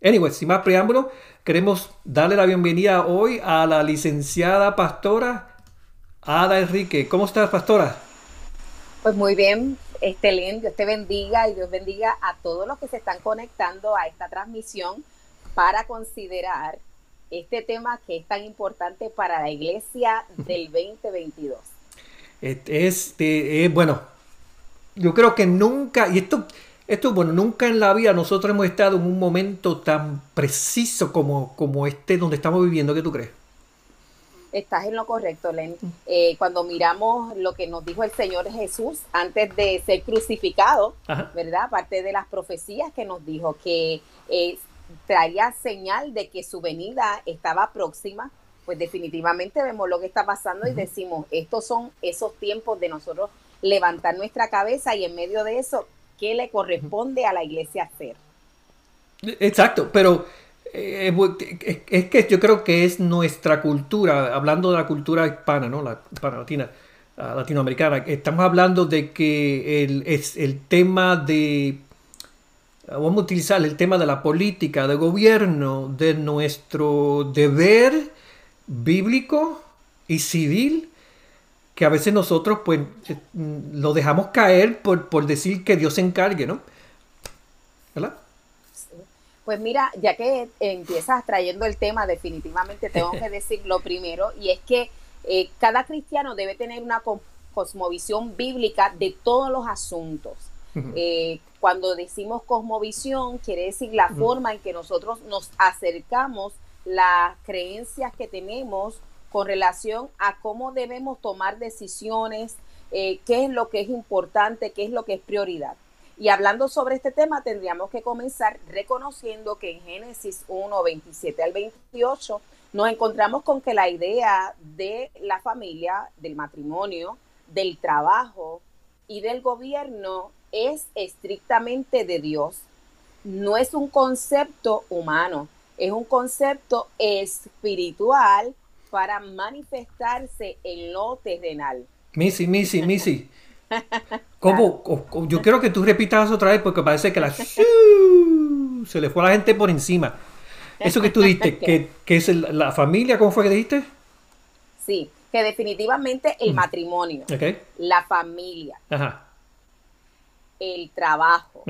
Anyway, sin más preámbulo, queremos darle la bienvenida hoy a la licenciada pastora Ada Enrique. ¿Cómo estás, pastora? Pues muy bien, Estelín, Dios te bendiga y Dios bendiga a todos los que se están conectando a esta transmisión para considerar este tema que es tan importante para la iglesia del 2022. Este, es, bueno, yo creo que nunca, y esto esto, bueno, nunca en la vida nosotros hemos estado en un momento tan preciso como, como este donde estamos viviendo. ¿Qué tú crees? Estás en lo correcto, Len. Eh, cuando miramos lo que nos dijo el Señor Jesús antes de ser crucificado, ¿verdad? Aparte de las profecías que nos dijo que eh, traía señal de que su venida estaba próxima, pues definitivamente vemos lo que está pasando y decimos, estos son esos tiempos de nosotros levantar nuestra cabeza y en medio de eso qué le corresponde a la iglesia hacer. Exacto, pero eh, es que yo creo que es nuestra cultura, hablando de la cultura hispana, ¿no? La hispana latina, latinoamericana, estamos hablando de que el, es el tema de, vamos a utilizar el tema de la política, de gobierno, de nuestro deber bíblico y civil que a veces nosotros pues eh, lo dejamos caer por, por decir que Dios se encargue, ¿no? ¿Verdad? Pues mira, ya que empiezas trayendo el tema, definitivamente tengo que decir lo primero, y es que eh, cada cristiano debe tener una cosmovisión bíblica de todos los asuntos. Eh, cuando decimos cosmovisión, quiere decir la forma en que nosotros nos acercamos las creencias que tenemos con relación a cómo debemos tomar decisiones, eh, qué es lo que es importante, qué es lo que es prioridad. Y hablando sobre este tema, tendríamos que comenzar reconociendo que en Génesis 1, 27 al 28 nos encontramos con que la idea de la familia, del matrimonio, del trabajo y del gobierno es estrictamente de Dios. No es un concepto humano, es un concepto espiritual para manifestarse en lo terrenal. Missy, Missy, Missy. ¿Cómo? Yo quiero que tú repitas otra vez porque parece que la se le fue a la gente por encima. Eso que tú dijiste, que, es la familia, ¿cómo fue que dijiste? Sí, que definitivamente el mm. matrimonio, la familia, el trabajo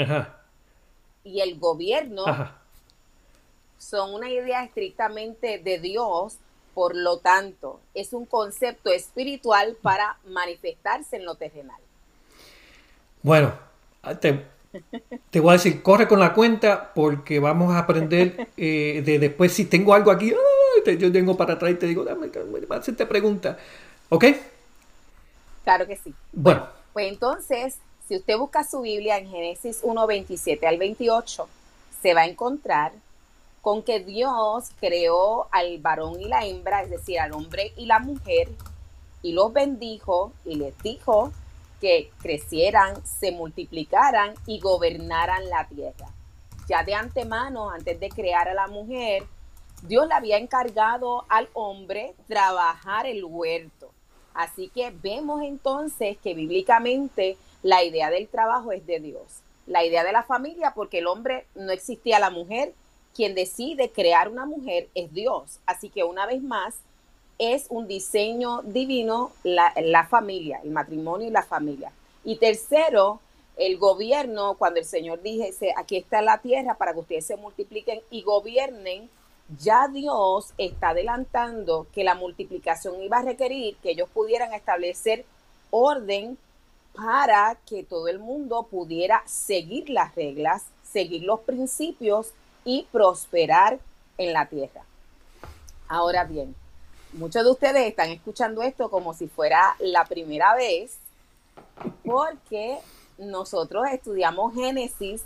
y el gobierno son una idea estrictamente de Dios por lo tanto, es un concepto espiritual para manifestarse en lo terrenal. Bueno, te, voy a decir, corre con la cuenta porque vamos a aprender eh, de después si tengo algo aquí, yo tengo para atrás y te digo, dame, hacerte pregunta. ¿Ok? Claro que sí. Bueno. Pues entonces, si usted busca su Biblia en Génesis 1, 27 al 28, se va a encontrar con que Dios creó al varón y la hembra, es decir, al hombre y la mujer, y los bendijo y les dijo que crecieran, se multiplicaran y gobernaran la tierra. Ya de antemano, antes de crear a la mujer, Dios le había encargado al hombre trabajar el huerto. Así que vemos entonces que bíblicamente la idea del trabajo es de Dios. La idea de la familia, porque el hombre no existía la mujer, quien decide crear una mujer es Dios. Así que una vez más, es un diseño divino la, familia, el matrimonio y la familia. Y tercero, el gobierno, cuando el Señor dice, aquí está la tierra para que ustedes se multipliquen y gobiernen, ya Dios está adelantando que la multiplicación iba a requerir que ellos pudieran establecer orden para que todo el mundo pudiera seguir las reglas, seguir los principios y prosperar en la tierra. Ahora bien, muchos de ustedes están escuchando esto como si fuera la primera vez, porque nosotros estudiamos Génesis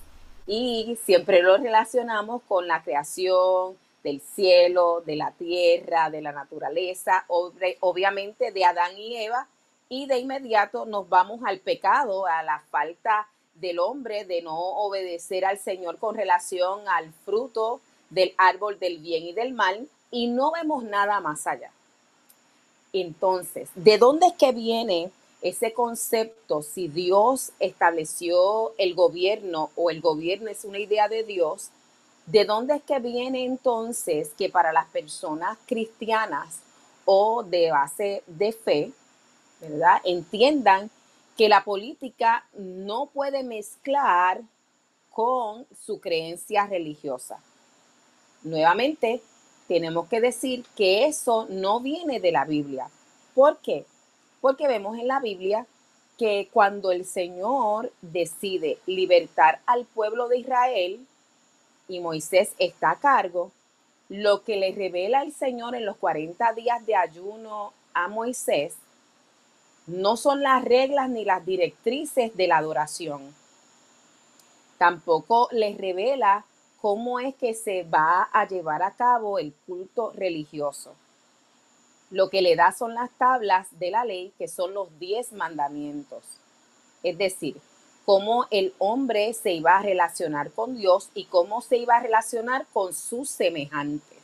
y siempre lo relacionamos con la creación del cielo, de la tierra, de la naturaleza, obviamente de Adán y Eva, y de inmediato nos vamos al pecado, a la falta del hombre de no obedecer al Señor con relación al fruto del árbol del bien y del mal, y no vemos nada más allá. Entonces, ¿de dónde es que viene ese concepto? Si Dios estableció el gobierno o el gobierno es una idea de Dios, ¿de dónde es que viene entonces que para las personas cristianas o de base de fe, ¿verdad? Entiendan que la política no puede mezclar con su creencia religiosa. Nuevamente, tenemos que decir que eso no viene de la Biblia. ¿Por qué? Porque vemos en la Biblia que cuando el Señor decide libertar al pueblo de Israel y Moisés está a cargo, lo que le revela el Señor en los 40 días de ayuno a Moisés no son las reglas ni las directrices de la adoración. Tampoco les revela cómo es que se va a llevar a cabo el culto religioso. Lo que le da son las tablas de la ley, que son los diez mandamientos. Es decir, cómo el hombre se iba a relacionar con Dios y cómo se iba a relacionar con sus semejantes.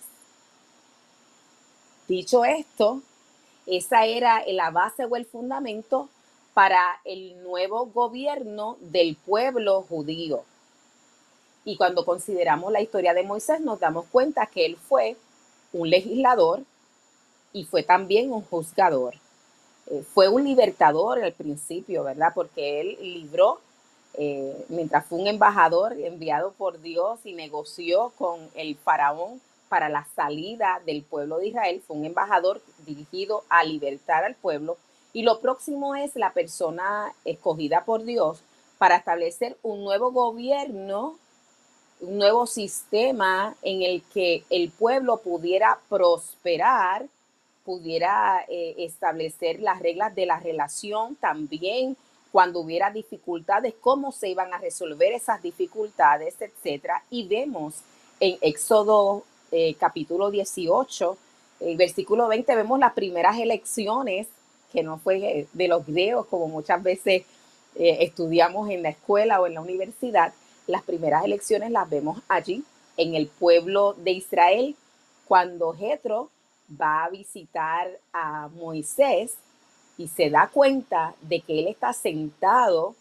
Dicho esto, esa era la base o el fundamento para el nuevo gobierno del pueblo judío. Y cuando consideramos la historia de Moisés, nos damos cuenta que él fue un legislador y fue también un juzgador. Eh, fue un libertador al principio, ¿verdad? Porque él libró, eh, mientras fue un embajador enviado por Dios y negoció con el faraón para la salida del pueblo de Israel, fue un embajador dirigido a libertar al pueblo. Y lo próximo es la persona escogida por Dios para establecer un nuevo gobierno un nuevo sistema en el que el pueblo pudiera prosperar, pudiera eh, establecer las reglas de la relación también cuando hubiera dificultades, cómo se iban a resolver esas dificultades, etcétera. Y vemos en Éxodo eh, capítulo 18, el versículo 20, vemos las primeras elecciones, que no fue de los griegos, como muchas veces eh, estudiamos en la escuela o en la universidad, las primeras elecciones las vemos allí, en el pueblo de Israel, cuando Jetro va a visitar a Moisés y se da cuenta de que él está sentado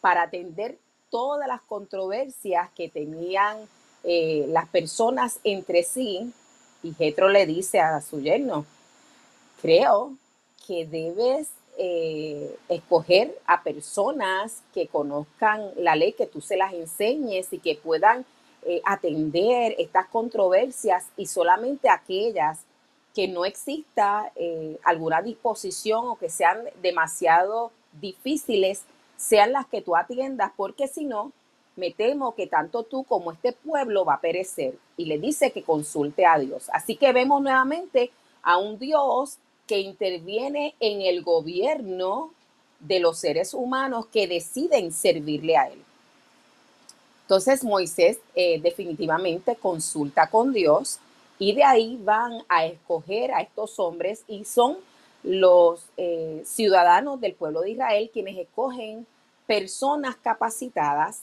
para atender todas las controversias que tenían eh, las personas entre sí. Y Jetro le dice a su yerno, creo que debes eh, escoger a personas que conozcan la ley, que tú se las enseñes y que puedan eh, atender estas controversias y solamente aquellas que no exista eh, alguna disposición o que sean demasiado difíciles, sean las que tú atiendas, porque si no, me temo que tanto tú como este pueblo va a perecer. Y le dice que consulte a Dios. Así que vemos nuevamente a un Dios que interviene en el gobierno de los seres humanos que deciden servirle a él. Entonces Moisés eh, definitivamente consulta con Dios y de ahí van a escoger a estos hombres y son los eh, ciudadanos del pueblo de Israel quienes escogen personas capacitadas,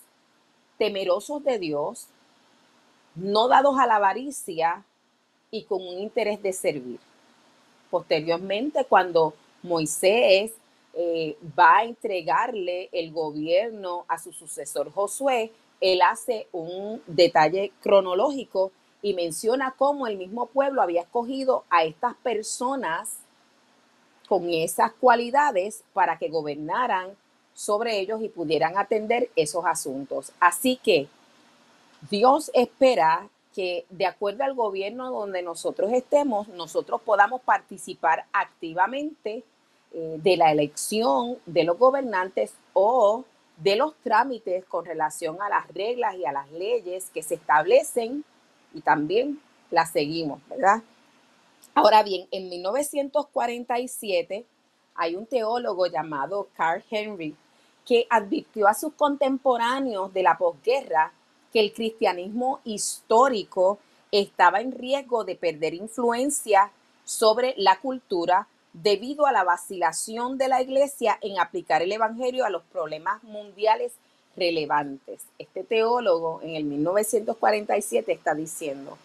temerosos de Dios, no dados a la avaricia y con un interés de servir. Posteriormente, cuando Moisés eh, va a entregarle el gobierno a su sucesor Josué, él hace un detalle cronológico y menciona cómo el mismo pueblo había escogido a estas personas con esas cualidades para que gobernaran sobre ellos y pudieran atender esos asuntos. Así que Dios espera que de acuerdo al gobierno donde nosotros estemos, nosotros podamos participar activamente eh, de la elección de los gobernantes o de los trámites con relación a las reglas y a las leyes que se establecen y también las seguimos, ¿verdad? Ahora bien, en 1947 hay un teólogo llamado Carl Henry que advirtió a sus contemporáneos de la posguerra que el cristianismo histórico estaba en riesgo de perder influencia sobre la cultura debido a la vacilación de la iglesia en aplicar el Evangelio a los problemas mundiales relevantes. Este teólogo en el 1947 está diciendo,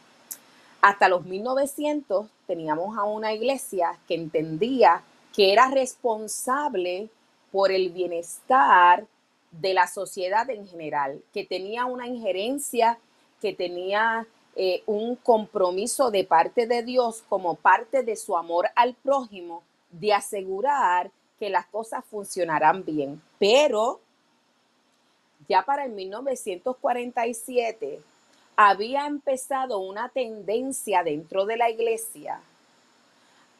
hasta los 1900 teníamos a una iglesia que entendía que era responsable por el bienestar de la sociedad en general, que tenía una injerencia, que tenía eh, un compromiso de parte de Dios como parte de su amor al prójimo de asegurar que las cosas funcionarán bien. Pero ya para el 1947 había empezado una tendencia dentro de la iglesia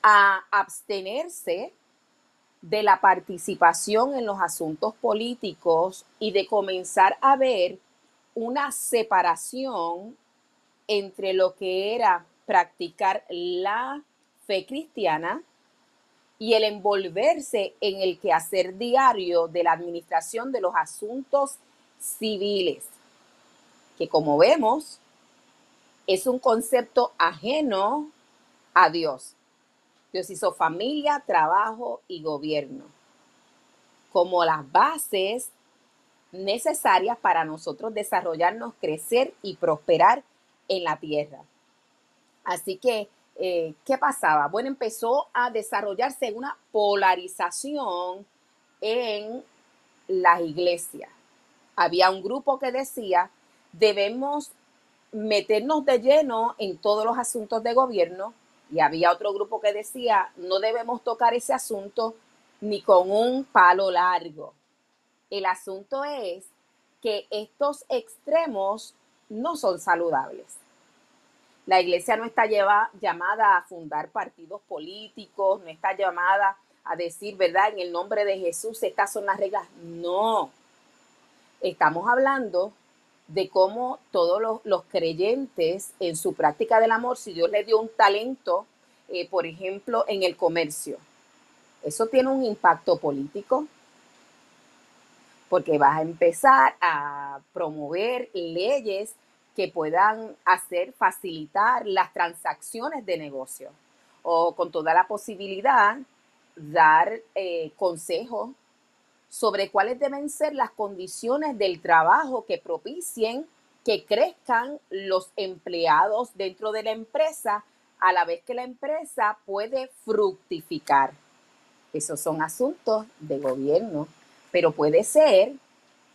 a abstenerse de la participación en los asuntos políticos y de comenzar a ver una separación entre lo que era practicar la fe cristiana y el envolverse en el quehacer diario de la administración de los asuntos civiles, que como vemos es un concepto ajeno a Dios. Dios hizo familia, trabajo y gobierno como las bases necesarias para nosotros desarrollarnos, crecer y prosperar en la tierra. Así que, eh, ¿qué pasaba? Bueno, empezó a desarrollarse una polarización en las iglesias. Había un grupo que decía, debemos meternos de lleno en todos los asuntos de gobierno y había otro grupo que decía, no debemos tocar ese asunto ni con un palo largo. El asunto es que estos extremos no son saludables. La iglesia no está llamada a fundar partidos políticos, no está llamada a decir, ¿verdad? En el nombre de Jesús, estas son las reglas. No. Estamos hablando de cómo todos los, creyentes en su práctica del amor, si Dios le dio un talento, eh, por ejemplo, en el comercio, eso tiene un impacto político, porque vas a empezar a promover leyes que puedan hacer, facilitar las transacciones de negocio o con toda la posibilidad dar eh, consejos sobre cuáles deben ser las condiciones del trabajo que propicien que crezcan los empleados dentro de la empresa a la vez que la empresa puede fructificar. Esos son asuntos de gobierno, pero puede ser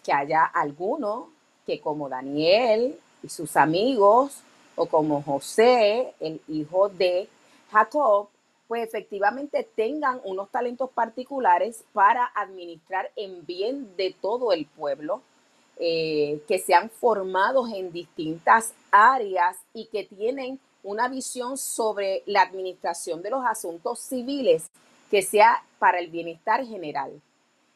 que haya alguno que como Daniel y sus amigos, o como José, el hijo de Jacob, pues efectivamente tengan unos talentos particulares para administrar en bien de todo el pueblo, eh, que sean formados en distintas áreas y que tienen una visión sobre la administración de los asuntos civiles que sea para el bienestar general.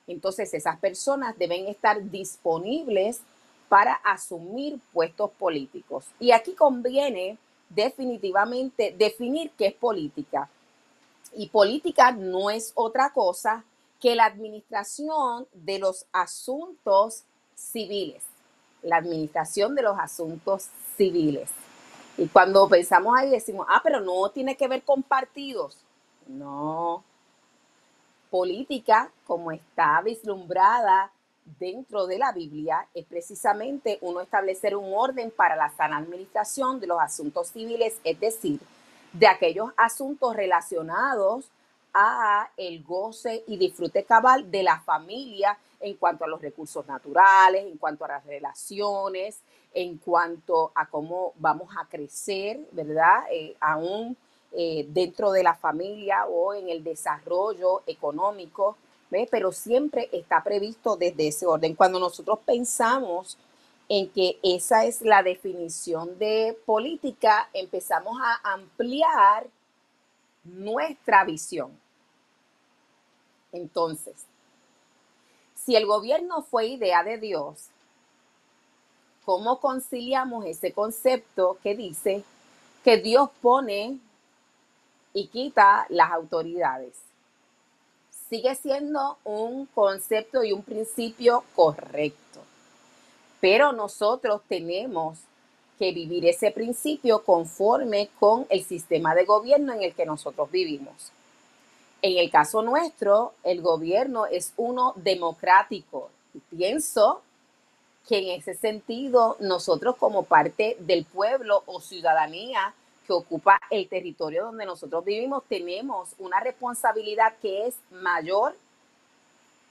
Entonces esas personas deben estar disponibles para asumir puestos políticos. Y aquí conviene definitivamente definir qué es política. Y política no es otra cosa que la administración de los asuntos civiles. La administración de los asuntos civiles. Y cuando pensamos ahí decimos, ah, pero no tiene que ver con partidos. No. Política, como está vislumbrada dentro de la Biblia es precisamente uno establecer un orden para la sana administración de los asuntos civiles, es decir, de aquellos asuntos relacionados a el goce y disfrute cabal de la familia en cuanto a los recursos naturales, en cuanto a las relaciones, en cuanto a cómo vamos a crecer, ¿verdad? Eh, aún eh, dentro de la familia o en el desarrollo económico pero siempre está previsto desde ese orden. Cuando nosotros pensamos en que esa es la definición de política, empezamos a ampliar nuestra visión. Entonces, si el gobierno fue idea de Dios, ¿cómo conciliamos ese concepto que dice que Dios pone y quita las autoridades? sigue siendo un concepto y un principio correcto. Pero nosotros tenemos que vivir ese principio conforme con el sistema de gobierno en el que nosotros vivimos. En el caso nuestro, el gobierno es uno democrático. Y pienso que en ese sentido nosotros como parte del pueblo o ciudadanía que ocupa el territorio donde nosotros vivimos tenemos una responsabilidad que es mayor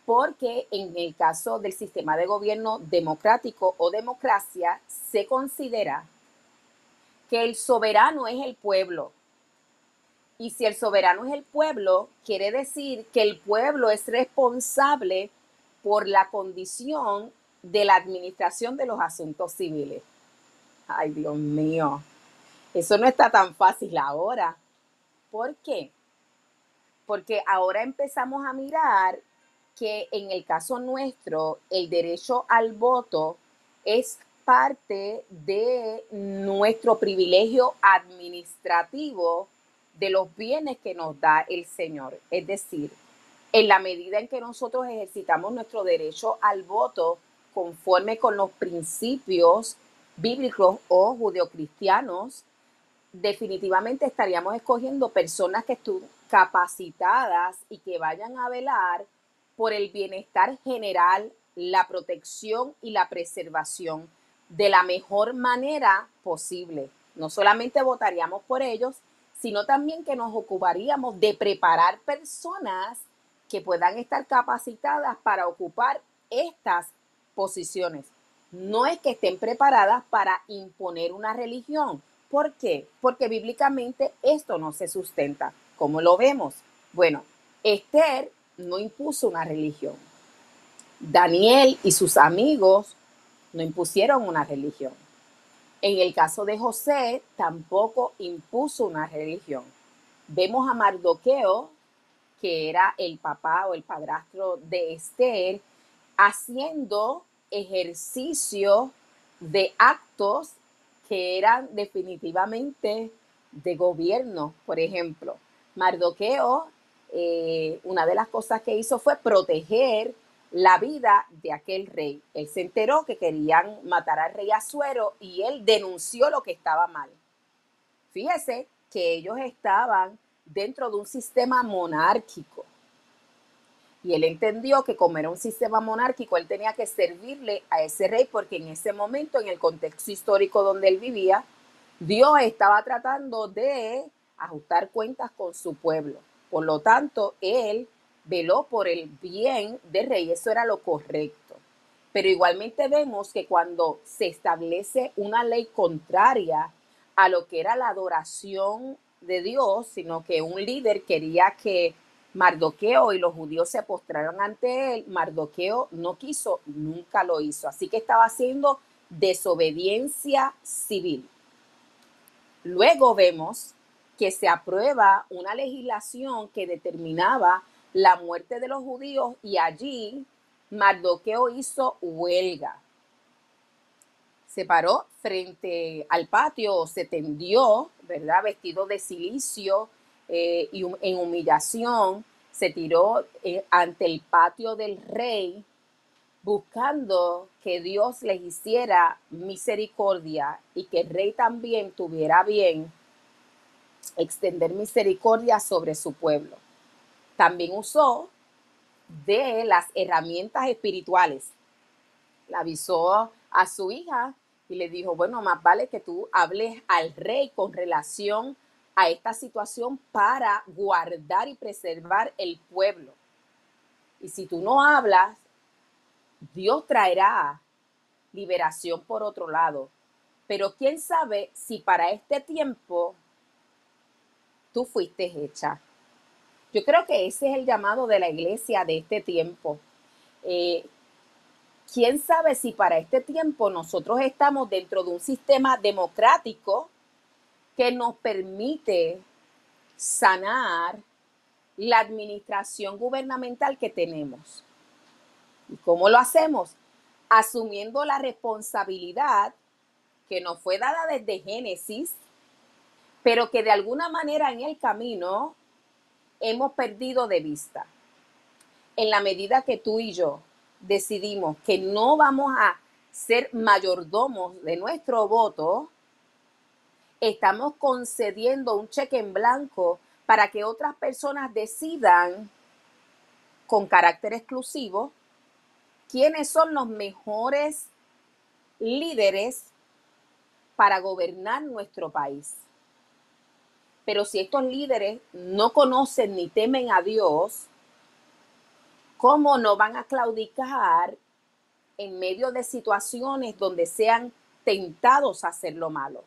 porque en el caso del sistema de gobierno democrático o democracia se considera que el soberano es el pueblo. Y si el soberano es el pueblo, quiere decir que el pueblo es responsable por la condición de la administración de los asuntos civiles. Ay, Dios mío, eso no está tan fácil ahora. ¿Por qué? Porque ahora empezamos a mirar que en el caso nuestro el derecho al voto es parte de nuestro privilegio administrativo de los bienes que nos da el Señor. Es decir, en la medida en que nosotros ejercitamos nuestro derecho al voto conforme con los principios bíblicos o judeocristianos, definitivamente estaríamos escogiendo personas que estén capacitadas y que vayan a velar por el bienestar general, la protección y la preservación de la mejor manera posible. No solamente votaríamos por ellos, sino también que nos ocuparíamos de preparar personas que puedan estar capacitadas para ocupar estas posiciones. No es que estén preparadas para imponer una religión. ¿Por qué? Porque bíblicamente esto no se sustenta. ¿Cómo lo vemos? Bueno, Esther no impuso una religión. Daniel y sus amigos no impusieron una religión. En el caso de José, tampoco impuso una religión. Vemos a Mardoqueo, que era el papá o el padrastro de Esther, haciendo ejercicio de actos que eran definitivamente de gobierno. Por ejemplo, Mardoqueo eh, una de las cosas que hizo fue proteger la vida de aquel rey. Él se enteró que querían matar al rey Azuero y él denunció lo que estaba mal. Fíjese que ellos estaban dentro de un sistema monárquico. Y él entendió que como era un sistema monárquico, él tenía que servirle a ese rey porque en ese momento, en el contexto histórico donde él vivía, Dios estaba tratando de ajustar cuentas con su pueblo. Por lo tanto, él veló por el bien del rey, eso era lo correcto. Pero igualmente vemos que cuando se establece una ley contraria a lo que era la adoración de Dios, sino que un líder quería que Mardoqueo y los judíos se postraran ante él, Mardoqueo no quiso, nunca lo hizo. Así que estaba haciendo desobediencia civil. Luego vemos que se aprueba una legislación que determinaba la muerte de los judíos y allí Mardoqueo hizo huelga. Se paró frente al patio, se tendió, ¿verdad? Vestido de silicio eh, y en humillación, se tiró eh, ante el patio del rey buscando que Dios les hiciera misericordia y que el rey también tuviera bien extender misericordia sobre su pueblo. También usó de las herramientas espirituales. Le avisó a su hija y le dijo, bueno, más vale que tú hables al rey con relación a esta situación para guardar y preservar el pueblo. Y si tú no hablas, Dios traerá liberación por otro lado. Pero quién sabe si para este tiempo tú fuiste hecha. Yo creo que ese es el llamado de la iglesia de este tiempo. Eh, ¿Quién sabe si para este tiempo nosotros estamos dentro de un sistema democrático que nos permite sanar la administración gubernamental que tenemos? ¿Y cómo lo hacemos? Asumiendo la responsabilidad que nos fue dada desde Génesis pero que de alguna manera en el camino hemos perdido de vista. En la medida que tú y yo decidimos que no vamos a ser mayordomos de nuestro voto, estamos concediendo un cheque en blanco para que otras personas decidan con carácter exclusivo quiénes son los mejores líderes para gobernar nuestro país. Pero si estos líderes no conocen ni temen a Dios, ¿cómo no van a claudicar en medio de situaciones donde sean tentados a hacer lo malo?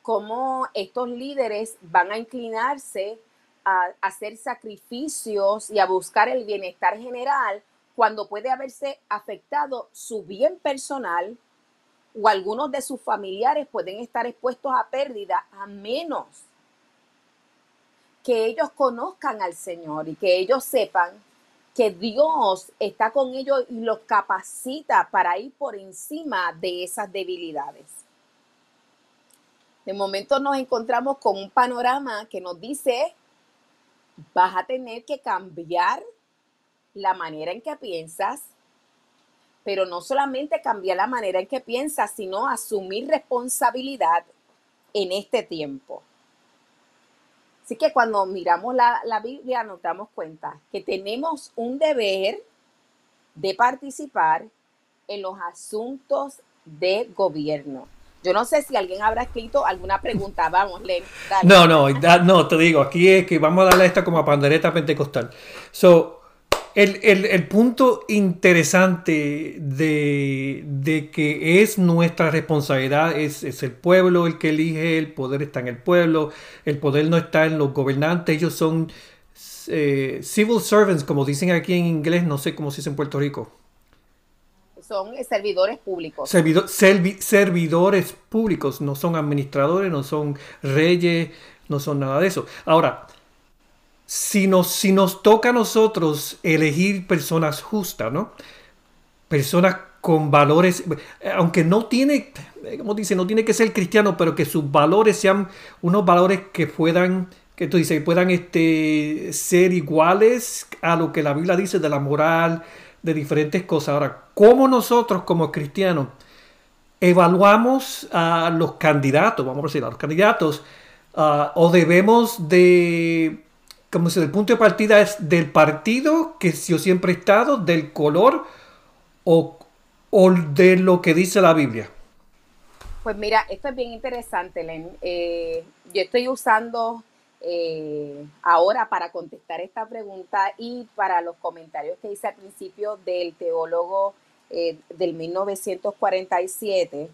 ¿Cómo estos líderes van a inclinarse a hacer sacrificios y a buscar el bienestar general cuando puede haberse afectado su bien personal o algunos de sus familiares pueden estar expuestos a pérdida a menos que ellos conozcan al Señor y que ellos sepan que Dios está con ellos y los capacita para ir por encima de esas debilidades. De momento nos encontramos con un panorama que nos dice, vas a tener que cambiar la manera en que piensas, pero no solamente cambiar la manera en que piensas, sino asumir responsabilidad en este tiempo. Así que cuando miramos la, la, Biblia nos damos cuenta que tenemos un deber de participar en los asuntos de gobierno. Yo no sé si alguien habrá escrito alguna pregunta. Vamos, Len. No, no, no, te digo, aquí es que vamos a darle esta como a pandereta pentecostal. So, el, punto interesante de, que es nuestra responsabilidad es, el pueblo el que elige, el poder está en el pueblo, el poder no está en los gobernantes, ellos son eh, civil servants, como dicen aquí en inglés, no sé cómo se dice en Puerto Rico. Son servidores públicos. servidores públicos, no son administradores, no son reyes, no son nada de eso. Ahora, si nos, si nos toca a nosotros elegir personas justas, ¿no? Personas con valores, aunque no tiene, como dice, no tiene que ser cristiano, pero que sus valores sean unos valores que puedan, que tú dices, puedan este, ser iguales a lo que la Biblia dice de la moral, de diferentes cosas. Ahora, ¿cómo nosotros como cristianos evaluamos a los candidatos, vamos a decir, a los candidatos, ah, o debemos de como si el punto de partida es del partido que yo siempre he estado, del color o, o de lo que dice la Biblia? Pues mira, esto es bien interesante, Len. Eh, yo estoy usando eh, ahora para contestar esta pregunta y para los comentarios que hice al principio del teólogo eh, del 1947,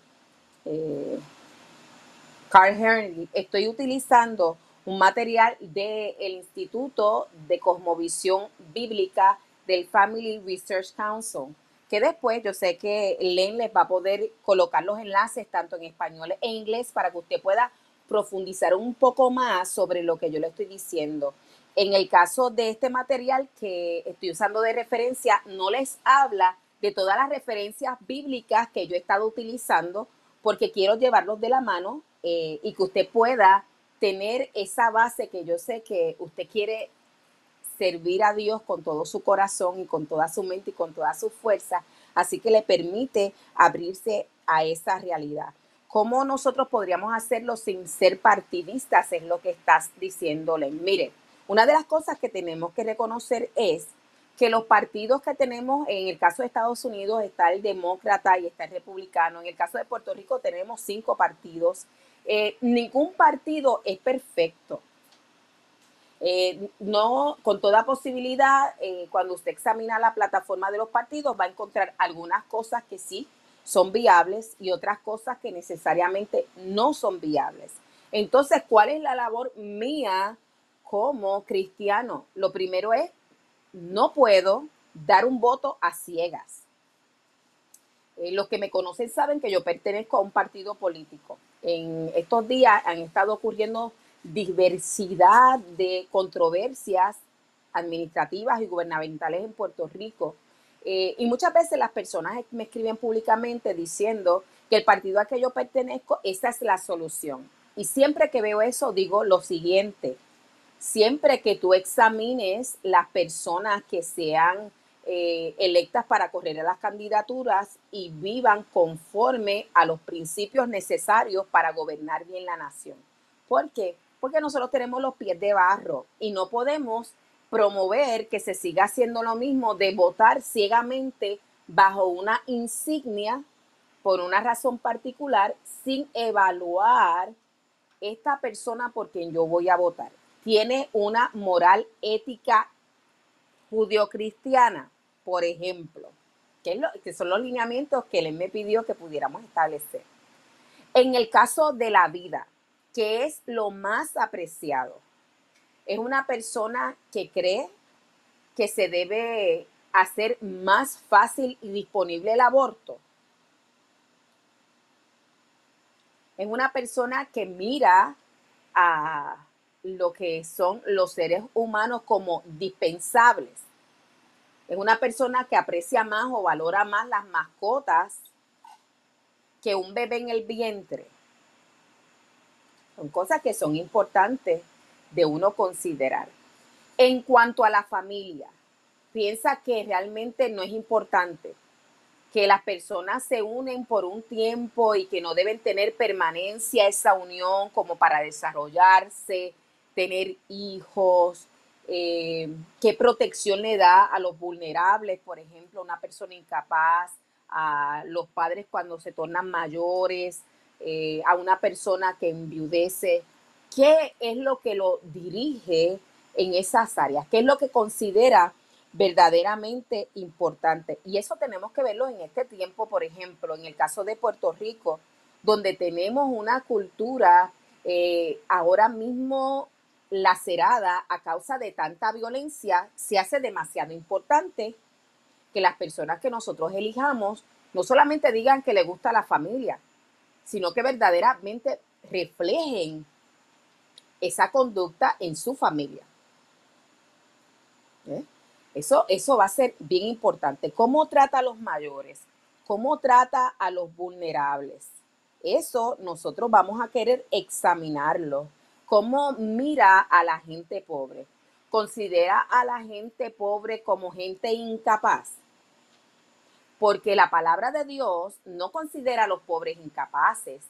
Carl Henry, estoy utilizando un material del Instituto de Cosmovisión Bíblica del Family Research Council, que después yo sé que Len les va a poder colocar los enlaces tanto en español e inglés para que usted pueda profundizar un poco más sobre lo que yo le estoy diciendo. En el caso de este material que estoy usando de referencia, no les habla de todas las referencias bíblicas que yo he estado utilizando, porque quiero llevarlos de la mano eh, y que usted pueda tener esa base que yo sé que usted quiere servir a Dios con todo su corazón y con toda su mente y con toda su fuerza, así que le permite abrirse a esa realidad. ¿Cómo nosotros podríamos hacerlo sin ser partidistas? Es lo que estás diciéndole. Mire, una de las cosas que tenemos que reconocer es que los partidos que tenemos, en el caso de Estados Unidos está el demócrata y está el republicano, en el caso de Puerto Rico tenemos cinco partidos eh, ningún partido es perfecto. Eh, no, con toda posibilidad, eh, cuando usted examina la plataforma de los partidos, va a encontrar algunas cosas que sí son viables y otras cosas que necesariamente no son viables. Entonces, ¿cuál es la labor mía como cristiano? Lo primero es, no puedo dar un voto a ciegas. los que me conocen saben que yo pertenezco a un partido político en estos días han estado ocurriendo diversidad de controversias administrativas y gubernamentales en Puerto Rico. Eh, y muchas veces las personas me escriben públicamente diciendo que el partido a que yo pertenezco, esa es la solución. Y siempre que veo eso, digo lo siguiente, siempre que tú examines las personas que se han eh, electas para correr a las candidaturas y vivan conforme a los principios necesarios para gobernar bien la nación. ¿Por qué? Porque nosotros tenemos los pies de barro y no podemos promover que se siga haciendo lo mismo de votar ciegamente bajo una insignia por una razón particular sin evaluar esta persona por quien yo voy a votar. Tiene una moral ética judio-cristiana, por ejemplo, que, son los lineamientos que él me pidió que pudiéramos establecer. En el caso de la vida, que es lo más apreciado, es una persona que cree que se debe hacer más fácil y disponible el aborto. Es una persona que mira a lo que son los seres humanos como dispensables. Es una persona que aprecia más o valora más las mascotas que un bebé en el vientre. Son cosas que son importantes de uno considerar. En cuanto a la familia, piensa que realmente no es importante que las personas se unen por un tiempo y que no deben tener permanencia esa unión como para desarrollarse, tener hijos, eh, qué protección le da a los vulnerables, por ejemplo, una persona incapaz, a los padres cuando se tornan mayores, eh, a una persona que enviudece, qué es lo que lo dirige en esas áreas, qué es lo que considera verdaderamente importante. Y eso tenemos que verlo en este tiempo, por ejemplo, en el caso de Puerto Rico, donde tenemos una cultura eh, ahora mismo lacerada a causa de tanta violencia, se hace demasiado importante que las personas que nosotros elijamos no solamente digan que le gusta la familia, sino que verdaderamente reflejen esa conducta en su familia. ¿Eh? Eso, eso va a ser bien importante. ¿Cómo trata a los mayores? ¿Cómo trata a los vulnerables? Eso nosotros vamos a querer examinarlo. ¿Cómo mira a la gente pobre? ¿Considera a la gente pobre como gente incapaz? Porque la palabra de Dios no considera a los pobres incapaces.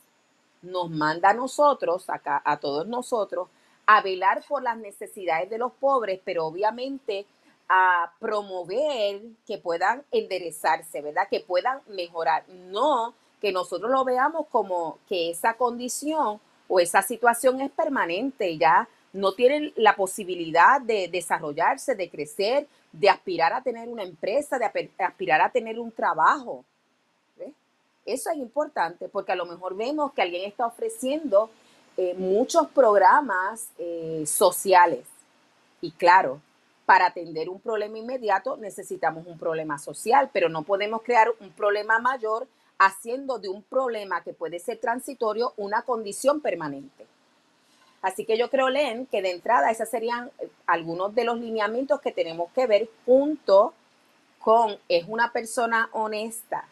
Nos manda a nosotros, acá, a todos nosotros, a velar por las necesidades de los pobres, pero obviamente a promover que puedan enderezarse, ¿verdad? Que puedan mejorar. No que nosotros lo veamos como que esa condición o esa situación es permanente, ya no tienen la posibilidad de desarrollarse, de crecer, de aspirar a tener una empresa, de aspirar a tener un trabajo. Eso es importante porque a lo mejor vemos que alguien está ofreciendo eh, muchos programas eh, sociales. Y claro, para atender un problema inmediato necesitamos un problema social, pero no podemos crear un problema mayor haciendo de un problema que puede ser transitorio una condición permanente. Así que yo creo, Len, que de entrada esos serían eh, algunos de los lineamientos que tenemos que ver junto con es una persona honesta,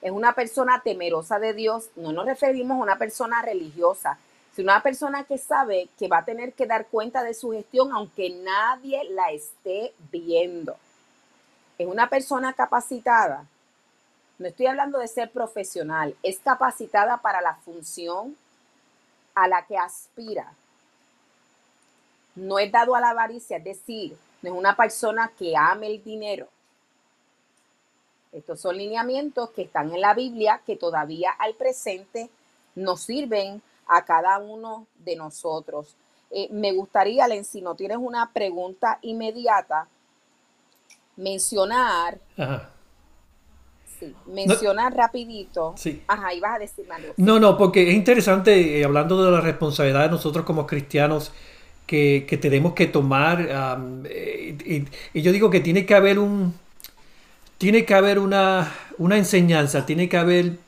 es una persona temerosa de Dios, no nos referimos a una persona religiosa, una persona que sabe que va a tener que dar cuenta de su gestión aunque nadie la esté viendo. Es una persona capacitada. No estoy hablando de ser profesional, es capacitada para la función a la que aspira. No es dado a la avaricia, es decir, no es una persona que ame el dinero. Estos son lineamientos que están en la Biblia que todavía al presente nos sirven a cada uno de nosotros. Eh, me gustaría, Len, si no tienes una pregunta inmediata, mencionar. Sí, mencionar rapidito. Sí. Ajá, ibas a decir algo. No, no, porque es interesante, eh, hablando de la responsabilidad de nosotros como cristianos, que, tenemos que tomar, eh, y, yo digo que tiene que haber un, tiene que haber una, una enseñanza, tiene que haber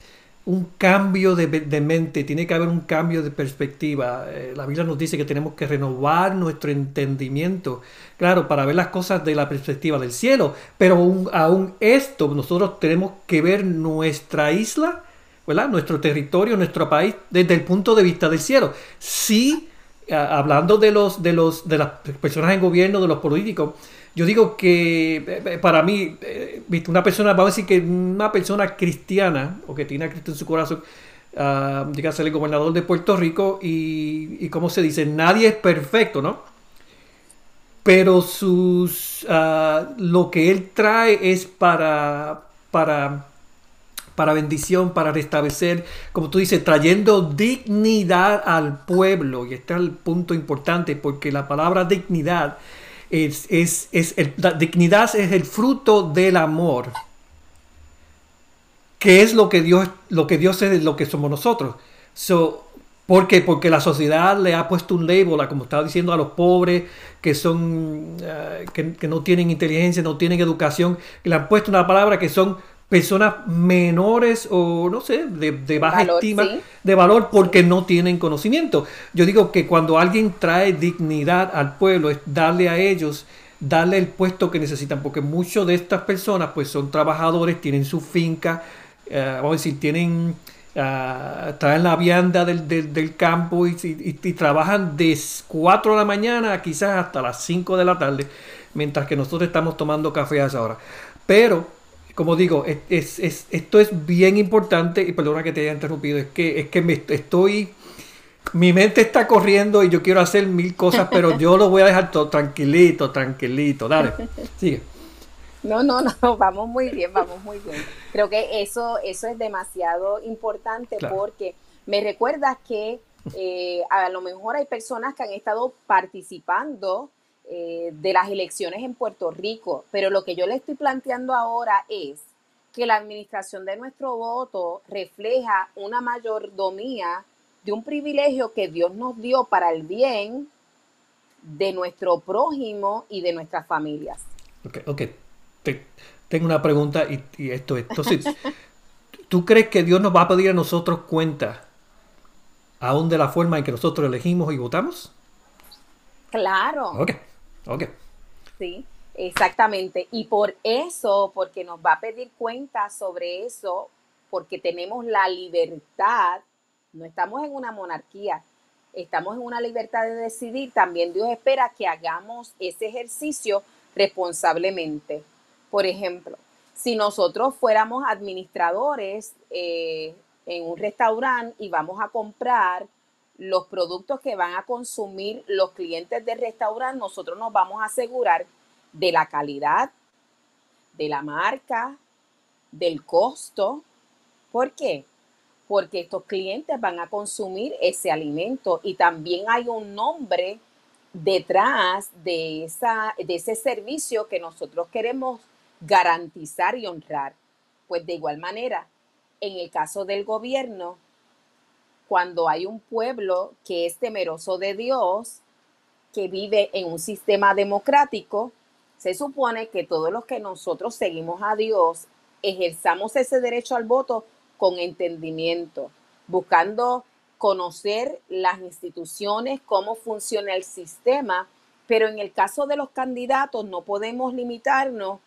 un cambio de, mente, tiene que haber un cambio de perspectiva. Eh, la Biblia nos dice que tenemos que renovar nuestro entendimiento, claro, para ver las cosas de la perspectiva del cielo, pero aún, esto, nosotros tenemos que ver nuestra isla, ¿verdad? nuestro territorio, nuestro país, desde el punto de vista del cielo. Sí, hablando de, los, de, los, de las personas en gobierno, de los políticos, Yo digo que eh, eh, para mí, una persona, vamos a decir que una persona cristiana o que tiene a Cristo en su corazón, uh, llega a ser el gobernador de Puerto Rico y, y como se dice, nadie es perfecto, ¿no? Pero sus, ah, lo que él trae es para, para, para bendición, para restablecer, como tú dices, trayendo dignidad al pueblo. Y este es el punto importante porque la palabra dignidad es, es, es la dignidad es el fruto del amor. Que es lo que Dios, lo que Dios es, lo que somos nosotros. So, ¿Por qué? Porque la sociedad le ha puesto un label, como estaba diciendo, a los pobres que son eh, que, no tienen inteligencia, no tienen educación, le han puesto una palabra que son personas menores o no sé, de, baja estima, de valor porque no tienen conocimiento. Yo digo que cuando alguien trae dignidad al pueblo es darle a ellos, darle el puesto que necesitan, porque muchos de estas personas pues son trabajadores, tienen su finca, eh, vamos a decir, tienen traen la vianda del, campo y, trabajan de 4 de la mañana quizás hasta las 5 de la tarde, mientras que nosotros estamos tomando café a esa hora. Pero, como digo, es, esto es bien importante, y perdona que te haya interrumpido, es que, es que me estoy... Mi mente está corriendo y yo quiero hacer mil cosas, pero yo lo voy a dejar todo tranquilito, tranquilito. Dale, sigue. No, no, no, vamos muy bien, vamos muy bien. Creo que eso, eso es demasiado importante porque me recuerda que eh, a lo mejor hay personas que han estado participando eh, de las elecciones en Puerto Rico, pero lo que yo le estoy planteando ahora es que la administración de nuestro voto refleja una mayordomía de un privilegio que Dios nos dio para el bien de nuestro prójimo y de nuestras familias. Ok, ok tengo una pregunta y, esto es. Entonces, ¿tú crees que Dios nos va a pedir a nosotros cuenta aún de la forma en que nosotros elegimos y votamos? Claro. Ok, ok. Sí, exactamente. Y por eso, porque nos va a pedir cuenta sobre eso, porque tenemos la libertad, no estamos en una monarquía, estamos en una libertad de decidir, también Dios espera que hagamos ese ejercicio responsablemente. Por ejemplo, si nosotros fuéramos administradores eh, en un restaurante y vamos a comprar los productos que van a consumir los clientes del restaurante, nosotros nos vamos a asegurar de la calidad, de la marca, del costo. ¿Por qué? Porque estos clientes van a consumir ese alimento y también hay un nombre detrás de, esa, de ese servicio que nosotros queremos garantizar y honrar. Pues de igual manera, en el caso del gobierno, cuando hay un pueblo que es temeroso de Dios, que vive en un sistema democrático, se supone que todos los que nosotros seguimos a Dios ejerzamos ese derecho al voto con entendimiento, buscando conocer las instituciones, cómo funciona el sistema, pero en el caso de los candidatos no podemos limitarnos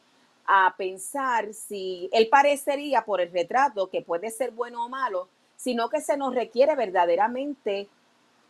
a pensar si él parecería por el retrato que puede ser bueno o malo, sino que se nos requiere verdaderamente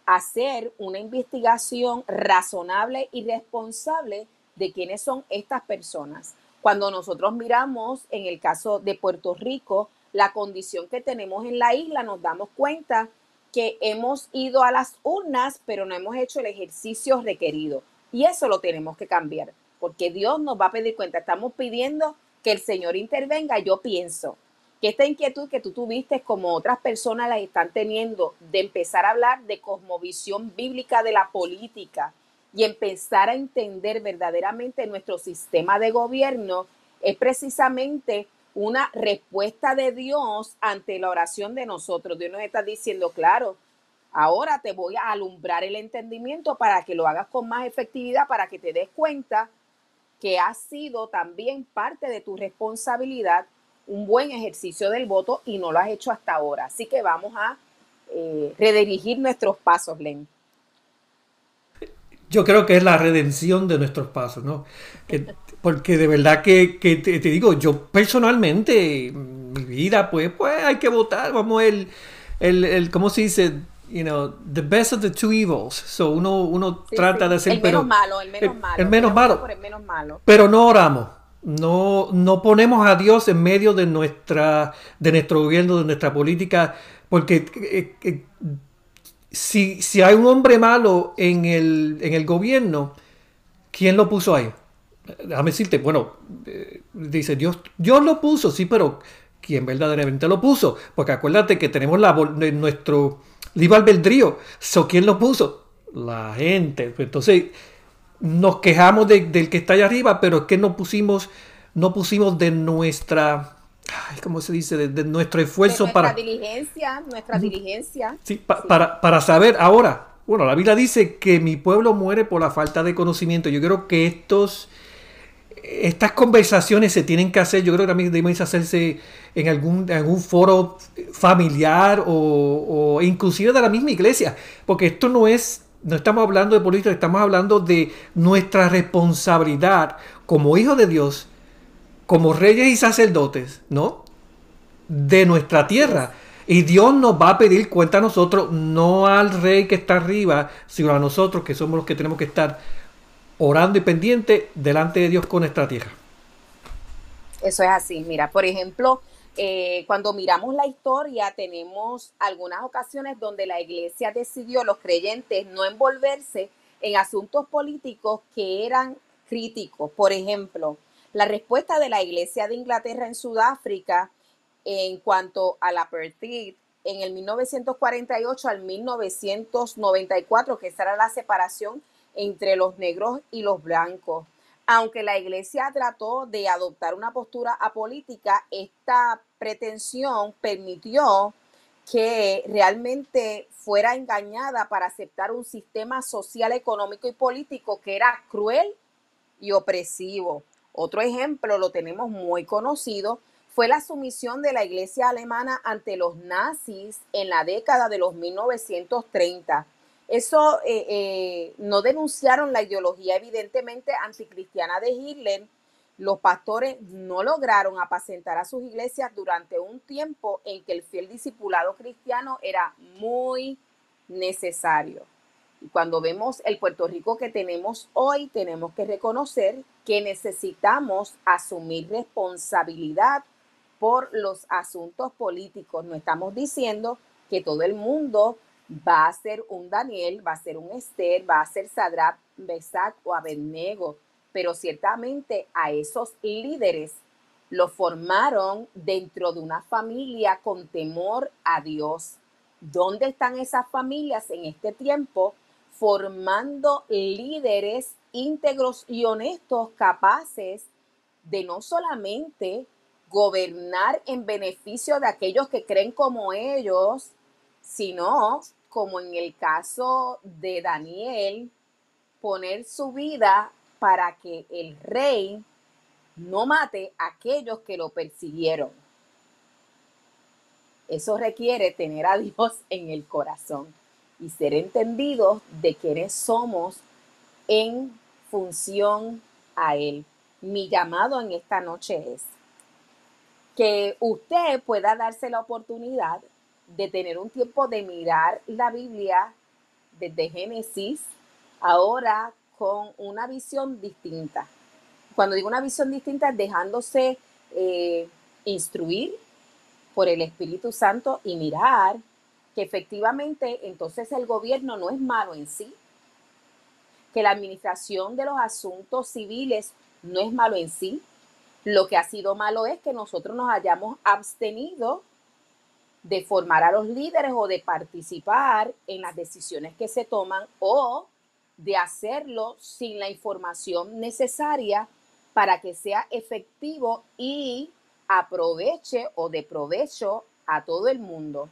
hacer una investigación razonable y responsable de quiénes son estas personas. Cuando nosotros miramos en el caso de Puerto Rico, la condición que tenemos en la isla, nos damos cuenta que hemos ido a las urnas, pero no hemos hecho el ejercicio requerido. Y eso lo tenemos que cambiar porque Dios nos va a pedir cuenta. Estamos pidiendo que el Señor intervenga. Yo pienso que esta inquietud que tú tuviste, como otras personas la están teniendo, de empezar a hablar de cosmovisión bíblica de la política y empezar a entender verdaderamente nuestro sistema de gobierno, es precisamente una respuesta de Dios ante la oración de nosotros. Dios nos está diciendo, claro, ahora te voy a alumbrar el entendimiento para que lo hagas con más efectividad, para que te des cuenta que ha sido también parte de tu responsabilidad un buen ejercicio del voto y no lo has hecho hasta ahora. Así que vamos a eh, redirigir nuestros pasos, Len. Yo creo que es la redención de nuestros pasos, ¿no? porque de verdad que, te, digo, yo personalmente, mi vida, pues, pues hay que votar, vamos, el, el, el ¿cómo se dice? you know, the best of the two evils. So uno, uno trata de ser... El menos malo, el menos malo. El menos malo. Por el menos malo. Pero no oramos. No, no ponemos a Dios en medio de, nuestra, de nuestro gobierno, de nuestra política, porque eh, eh, si, si, hay un hombre malo en el, en el gobierno, ¿quién lo puso ahí? Déjame decirte, bueno, eh, dice Dios, Dios lo puso, sí, pero ¿quién verdaderamente lo puso? Porque acuérdate que tenemos la, nuestro libre albedrío. So, ¿Quién lo puso? La gente. Entonces, nos quejamos del que está allá arriba, pero es que no pusimos, no pusimos de nuestra, ¿cómo se dice? De, nuestro esfuerzo nuestra para... diligencia, nuestra diligencia. Sí, Para, para saber ahora. Bueno, la Biblia dice que mi pueblo muere por la falta de conocimiento. Yo creo que estos estas conversaciones se tienen que hacer, yo creo que también deben hacerse en algún, algún foro familiar o, o, inclusive de la misma iglesia, porque esto no es, no estamos hablando de política, estamos hablando de nuestra responsabilidad como hijos de Dios, como reyes y sacerdotes, ¿no? De nuestra tierra. Y Dios nos va a pedir cuenta a nosotros, no al rey que está arriba, sino a nosotros que somos los que tenemos que estar orando y pendiente delante de Dios con esta tierra. Eso es así. Mira, por ejemplo, eh, cuando miramos la historia, tenemos algunas ocasiones donde la iglesia decidió, los creyentes, no envolverse en asuntos políticos que eran críticos. Por ejemplo, la respuesta de la iglesia de Inglaterra en Sudáfrica en cuanto a la apartheid en el 1948 al 1994, que esa era la separación entre los negros y los blancos. Aunque la iglesia trató de adoptar una postura apolítica, esta pretensión permitió que realmente fuera engañada para aceptar un sistema social, económico y político que era cruel y opresivo. Otro ejemplo lo tenemos muy conocido, fue la sumisión de la iglesia alemana ante los nazis en la década de los 1930. Eso eh, eh, no denunciaron la ideología evidentemente anticristiana de Hitler. Los pastores no lograron apacentar a sus iglesias durante un tiempo en que el fiel discipulado cristiano era muy necesario. Y cuando vemos el Puerto Rico que tenemos hoy, tenemos que reconocer que necesitamos asumir responsabilidad por los asuntos políticos. No estamos diciendo que todo el mundo va a ser un Daniel, va a ser un Esther, va a ser Sadrach, Besat o Abednego, pero ciertamente a esos líderes los formaron dentro de una familia con temor a Dios. ¿Dónde están esas familias en este tiempo formando líderes íntegros y honestos capaces de no solamente gobernar en beneficio de aquellos que creen como ellos, sino, como en el caso de Daniel, poner su vida para que el rey no mate a aquellos que lo persiguieron. Eso requiere tener a Dios en el corazón y ser entendidos de quienes somos en función a Él. Mi llamado en esta noche es que usted pueda darse la oportunidad de tener un tiempo de mirar la Biblia desde Génesis, ahora con una visión distinta. Cuando digo una visión distinta dejándose eh, instruir por el Espíritu Santo y mirar que efectivamente entonces el gobierno no es malo en sí, que la administración de los asuntos civiles no es malo en sí. Lo que ha sido malo es que nosotros nos hayamos abstenido de formar a los líderes o de participar en las decisiones que se toman o de hacerlo sin la información necesaria para que sea efectivo y aproveche o de provecho a todo el mundo.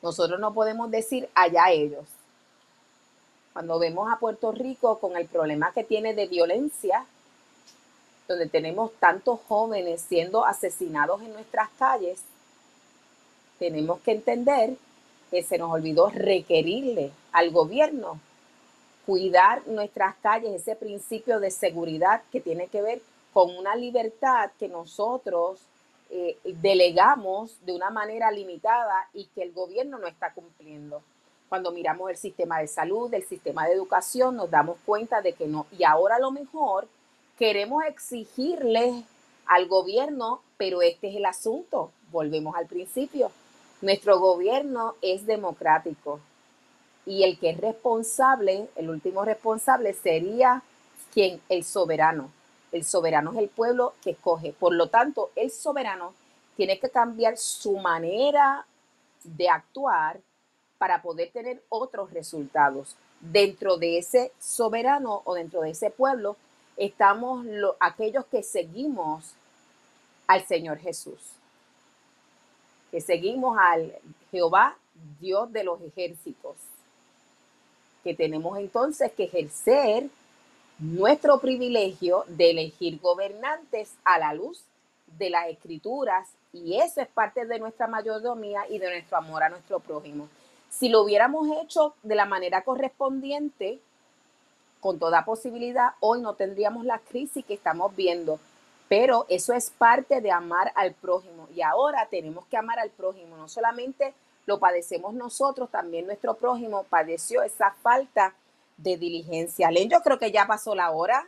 Nosotros no podemos decir allá ellos. Cuando vemos a Puerto Rico con el problema que tiene de violencia, donde tenemos tantos jóvenes siendo asesinados en nuestras calles, tenemos que entender que se nos olvidó requerirle al gobierno cuidar nuestras calles, ese principio de seguridad que tiene que ver con una libertad que nosotros eh, delegamos de una manera limitada y que el gobierno no está cumpliendo. Cuando miramos el sistema de salud, el sistema de educación, nos damos cuenta de que no. Y ahora a lo mejor queremos exigirle al gobierno, pero este es el asunto. Volvemos al principio. Nuestro gobierno es democrático y el que es responsable, el último responsable sería quien, el soberano. El soberano es el pueblo que escoge. Por lo tanto, el soberano tiene que cambiar su manera de actuar para poder tener otros resultados. Dentro de ese soberano o dentro de ese pueblo estamos aquellos que seguimos al Señor Jesús, que seguimos al Jehová, Dios de los ejércitos, que tenemos entonces que ejercer nuestro privilegio de elegir gobernantes a la luz de las escrituras y eso es parte de nuestra mayordomía y de nuestro amor a nuestro prójimo. Si lo hubiéramos hecho de la manera correspondiente, con toda posibilidad, hoy no tendríamos la crisis que estamos viendo. Pero eso es parte de amar al prójimo. Y ahora tenemos que amar al prójimo. No solamente lo padecemos nosotros, también nuestro prójimo padeció esa falta de diligencia. Len, yo creo que ya pasó la hora.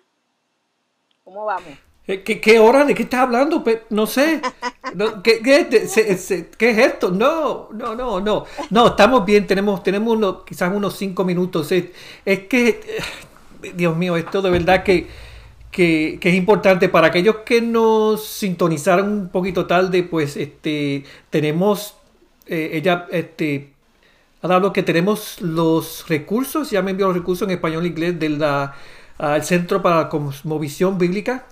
¿Cómo vamos? Eh, ¿Qué, hora? ¿De qué estás hablando? No sé. ¿qué, es esto? No, no, no, no. No, estamos bien. Tenemos, tenemos quizás unos cinco minutos. Es, que, eh, Dios mío, esto de verdad que, que, es importante. Para aquellos que nos sintonizaron un poquito tarde, pues este, tenemos, eh, ella este, ha dado que tenemos los recursos, ya me envió los recursos en español e inglés del el Centro para la Cosmovisión Bíblica,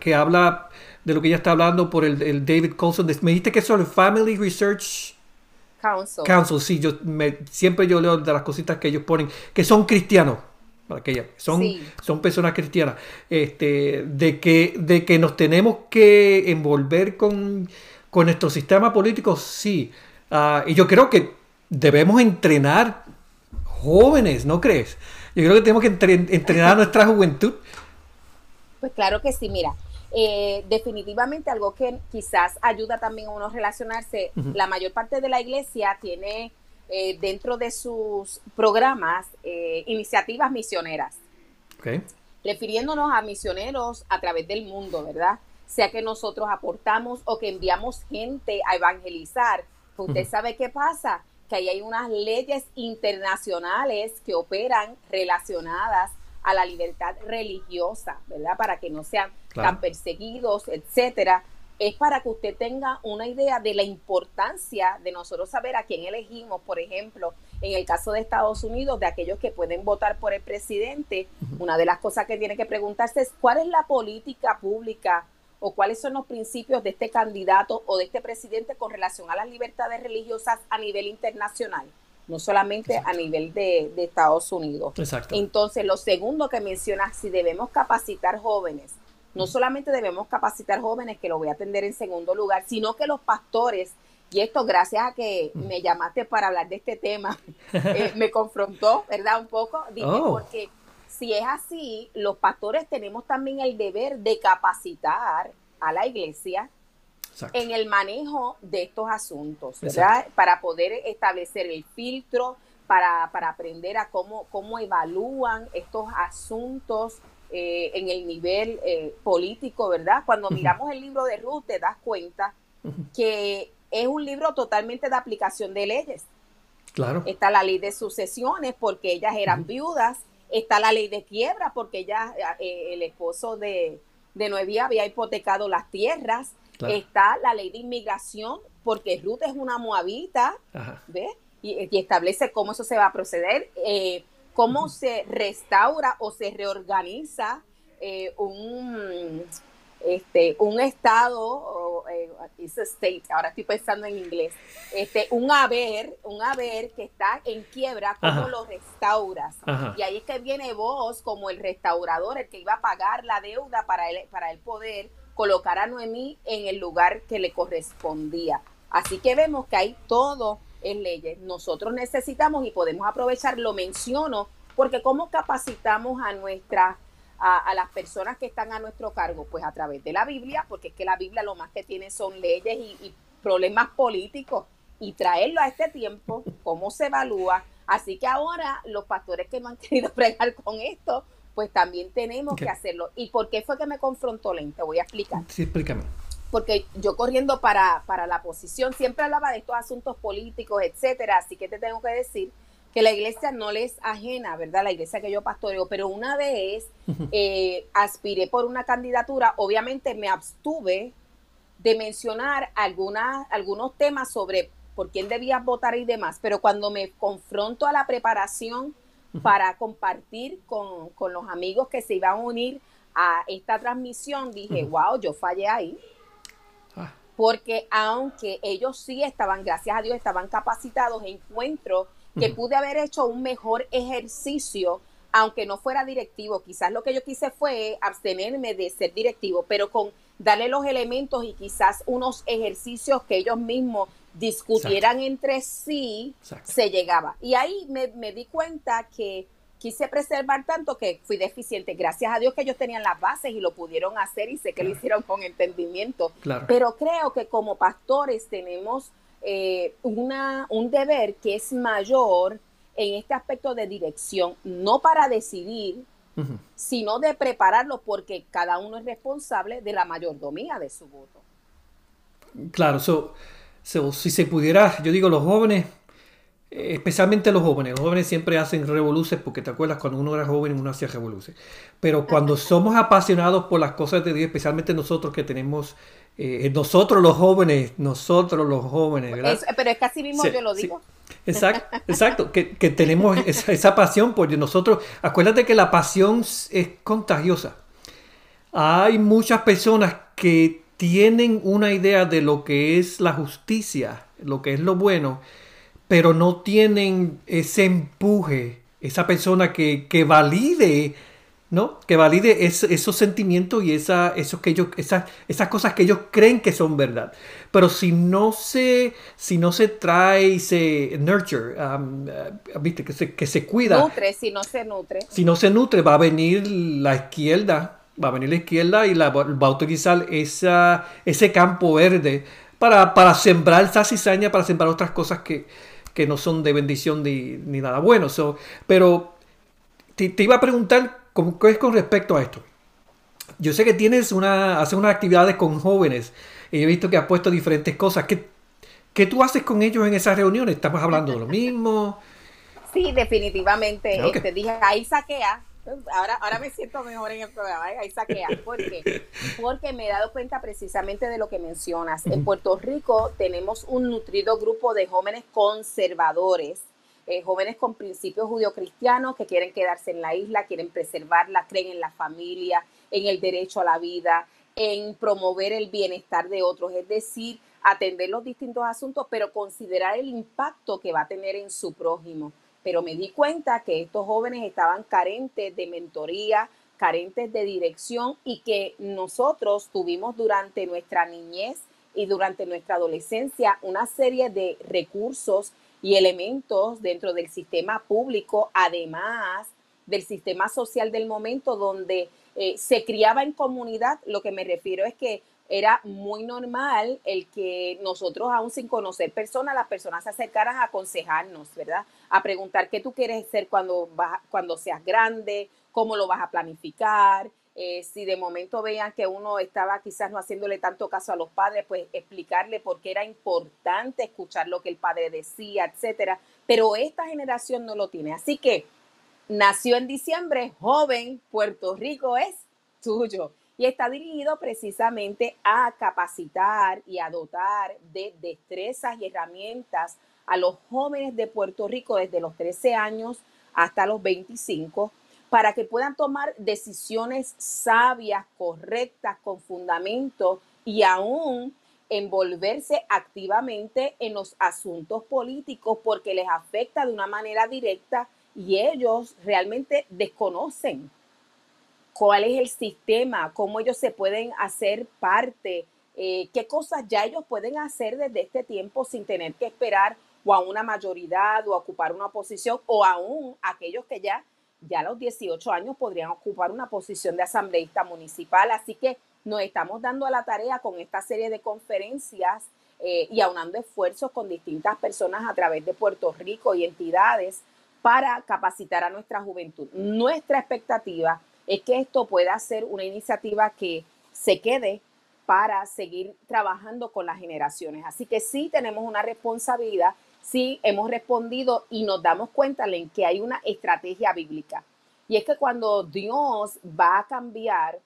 que habla de lo que ella está hablando por el, David Colson. Me dijiste que es el Family Research Council. Council, sí, yo siempre yo leo de las cositas que ellos ponen, que son cristianos, para que son, son personas cristianas, este, de, que, de que nos tenemos que envolver con, con nuestro sistema político, sí. Ah, y yo creo que debemos entrenar jóvenes, ¿no crees? Yo creo que tenemos que entrenar a nuestra juventud. Pues claro que sí, mira. Eh, definitivamente algo que quizás ayuda también a uno a relacionarse. La mayor parte de la iglesia tiene eh, dentro de sus programas eh, iniciativas misioneras. Refiriéndonos a misioneros a través del mundo, ¿verdad? Sea que nosotros aportamos o que enviamos gente a evangelizar. Pues usted sabe qué pasa, que ahí hay unas leyes internacionales que operan relacionadas a la libertad religiosa, ¿verdad? Para que no sean tan perseguidos, etcétera. Es para que usted tenga una idea de la importancia de nosotros saber a quién elegimos, por ejemplo, en el caso de Estados Unidos, de aquellos que pueden votar por el presidente, una de las cosas que tiene que preguntarse es cuál es la política pública o cuáles son los principios de este candidato o de este presidente con relación a las libertades religiosas a nivel internacional, no solamente a nivel de, Estados Unidos. Exacto. Entonces, lo segundo que menciona, si debemos capacitar jóvenes, no solamente debemos capacitar jóvenes, que lo voy a atender en segundo lugar, sino que los pastores, y esto gracias a que me llamaste para hablar de este tema, eh, me confrontó, ¿verdad? Un poco, dije, oh. porque si es así, los pastores tenemos también el deber de capacitar a la iglesia en el manejo de estos asuntos, ¿verdad? Para poder establecer el filtro, para, aprender a cómo, cómo evalúan estos asuntos eh, en el nivel eh, político, ¿verdad? Cuando miramos el libro de Ruth te das cuenta que es un libro totalmente de aplicación de leyes. Claro. Está la ley de sucesiones porque ellas eran viudas, Está la ley de quiebra porque ya eh, el esposo de, de había hipotecado las tierras. Está la ley de inmigración porque Ruth es una moabita, ¿ves? Y, establece cómo eso se va a proceder, eh, cómo se restaura o se reorganiza eh, un este, un estado, eh, state, ahora estoy pensando en inglés, este, un haber, un haber que está en quiebra, ¿cómo lo restauras? Y ahí es que viene vos como el restaurador, el que iba a pagar la deuda para él, para el poder colocar a Noemí en el lugar que le correspondía. Así que vemos que hay todo en leyes. Nosotros necesitamos y podemos aprovechar, lo menciono, porque cómo capacitamos a nuestra a, las personas que están a nuestro cargo? Pues a través de la Biblia, porque es que la Biblia lo más que tiene son leyes y, problemas políticos y traerlo a este tiempo, cómo se evalúa. Así que ahora los pastores que no han querido fregar con esto, pues también tenemos que hacerlo. ¿Y por qué fue que me confrontó Lente? Voy a explicar. Sí, explícame. Porque yo corriendo para, para la posición siempre hablaba de estos asuntos políticos, etcétera, así que te tengo que decir que la iglesia no les ajena, ¿verdad? La iglesia que yo pastoreo, pero una vez eh, aspiré por una candidatura, obviamente me abstuve de mencionar algunas, algunos temas sobre por quién debía votar y demás, pero cuando me confronto a la preparación para compartir con, los amigos que se iban a unir a esta transmisión, dije, wow, yo fallé ahí. Porque aunque ellos sí estaban, gracias a Dios, estaban capacitados, encuentro que pude haber hecho un mejor ejercicio, aunque no fuera directivo. Quizás lo que yo quise fue abstenerme de ser directivo, pero con darle los elementos y quizás unos ejercicios que ellos mismos discutieran entre sí, se llegaba. Y ahí me, di cuenta que quise preservar tanto que fui deficiente. Gracias a Dios que ellos tenían las bases y lo pudieron hacer y sé que lo hicieron con entendimiento. Pero creo que como pastores tenemos eh, una, un deber que es mayor en este aspecto de dirección, no para decidir, sino de prepararlo porque cada uno es responsable de la mayordomía de su voto. Claro, si se pudiera, yo digo, los jóvenes, especialmente los jóvenes, los jóvenes siempre hacen revoluciones porque te acuerdas cuando uno era joven uno hacía revoluciones. Pero cuando somos apasionados por las cosas de Dios, especialmente nosotros que tenemos eh, nosotros los jóvenes, nosotros los jóvenes, ¿verdad? pero es que así mismo yo lo digo. Exacto, exacto que, tenemos esa, pasión porque nosotros, acuérdate que la pasión es contagiosa. Hay muchas personas que tienen una idea de lo que es la justicia, lo que es lo bueno, pero no tienen ese empuje, esa persona que, que valide ¿no? Que valide esos sentimientos y esa, esos que ellos, esas, esas cosas que ellos creen que son verdad. Pero si no se, si no se trae y se nurture, um, uh, ¿viste? Que se, que se cuida. Nutre, si no se nutre. Si no se nutre, va a venir la izquierda, va a venir la izquierda y la, va a utilizar esa, ese campo verde para, para sembrar esa cizaña, para sembrar otras cosas que, que no son de bendición ni, ni nada bueno. pero te, te iba a preguntar ¿Qué es con respecto a esto? Yo sé que tienes una, haces unas actividades con jóvenes y he visto que has puesto diferentes cosas. ¿Qué, ¿Qué tú haces con ellos en esas reuniones? ¿Estamos hablando de lo mismo? Sí, definitivamente. Te este, dije, ahí saquea. Ahora, ahora me siento mejor en el programa, ¿eh? ahí saquea. ¿Por qué? Porque me he dado cuenta precisamente de lo que mencionas. En Puerto Rico tenemos un nutrido grupo de jóvenes conservadores eh, jóvenes con principios judio-cristianos que quieren quedarse en la isla, quieren preservarla, creen en la familia, en el derecho a la vida, en promover el bienestar de otros, es decir, atender los distintos asuntos, pero considerar el impacto que va a tener en su prójimo. Pero me di cuenta que estos jóvenes estaban carentes de mentoría, carentes de dirección y que nosotros tuvimos durante nuestra niñez y durante nuestra adolescencia una serie de recursos y elementos dentro del sistema público, además del sistema social del momento donde eh, se criaba en comunidad. Lo que me refiero es que era muy normal el que nosotros, aún sin conocer personas, las personas se acercaran a aconsejarnos, ¿verdad? A preguntar qué tú quieres ser cuando, cuando seas grande, cómo lo vas a planificar, eh, si de momento veían que uno estaba quizás no haciéndole tanto caso a los padres, pues explicarle por qué era importante escuchar lo que el padre decía, etcétera. Pero esta generación no lo tiene. Así que nació en diciembre, joven, Puerto Rico es tuyo. Y está dirigido precisamente a capacitar y a dotar de destrezas y herramientas a los jóvenes de Puerto Rico desde los 13 años hasta los 25 para que puedan tomar decisiones sabias, correctas, con fundamento y aún envolverse activamente en los asuntos políticos porque les afecta de una manera directa y ellos realmente desconocen cuál es el sistema, cómo ellos se pueden hacer parte, eh, qué cosas ya ellos pueden hacer desde este tiempo sin tener que esperar o a una mayoría o a ocupar una posición o aún aquellos que ya ya a los 18 años podrían ocupar una posición de asambleísta municipal. Así que nos estamos dando a la tarea con esta serie de conferencias eh, y aunando esfuerzos con distintas personas a través de Puerto Rico y entidades para capacitar a nuestra juventud. Nuestra expectativa es que esto pueda ser una iniciativa que se quede para seguir trabajando con las generaciones. Así que sí tenemos una responsabilidad, sí hemos respondido y nos damos cuenta en que hay una estrategia bíblica. Y es que cuando Dios va a cambiar,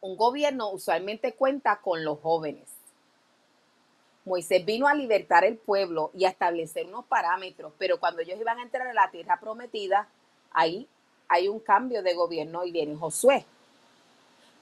un gobierno usualmente cuenta con los jóvenes. Moisés vino a libertar el pueblo y a establecer unos parámetros, pero cuando ellos iban a entrar a la tierra prometida, ahí hay un cambio de gobierno y viene Josué.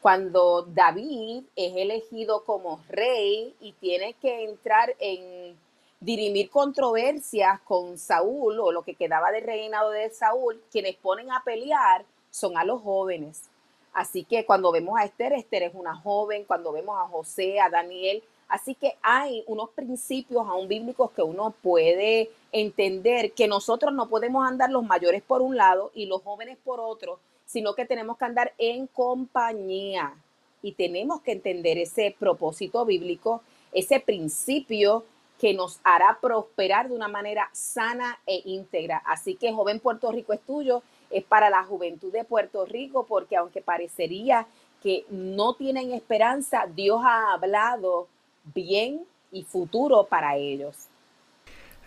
Cuando David es elegido como rey y tiene que entrar en dirimir controversias con Saúl o lo que quedaba del reinado de Saúl, quienes ponen a pelear son a los jóvenes. Así que cuando vemos a Esther, Esther es una joven, cuando vemos a José, a Daniel, Así que hay unos principios aún bíblicos que uno puede entender que nosotros no podemos andar los mayores por un lado y los jóvenes por otro, sino que tenemos que andar en compañía y tenemos que entender ese propósito bíblico, ese principio que nos hará prosperar de una manera sana e íntegra. Así que joven Puerto Rico es tuyo, es para la juventud de Puerto Rico, porque aunque parecería que no tienen esperanza, Dios ha hablado bien y futuro para ellos.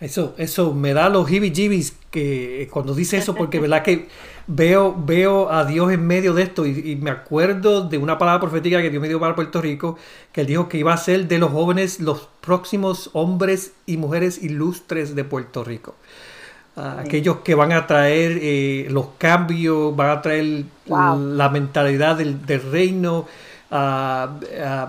Eso, eso me da los hibis que cuando dice eso, porque verdad que veo, veo a Dios en medio de esto y, me acuerdo de una palabra profética que Dios me dio para Puerto Rico, que él dijo que iba a ser de los jóvenes los próximos hombres y mujeres ilustres de Puerto Rico. Ah, aquellos que van a traer eh, los cambios, van a traer la mentalidad del, reino, uh,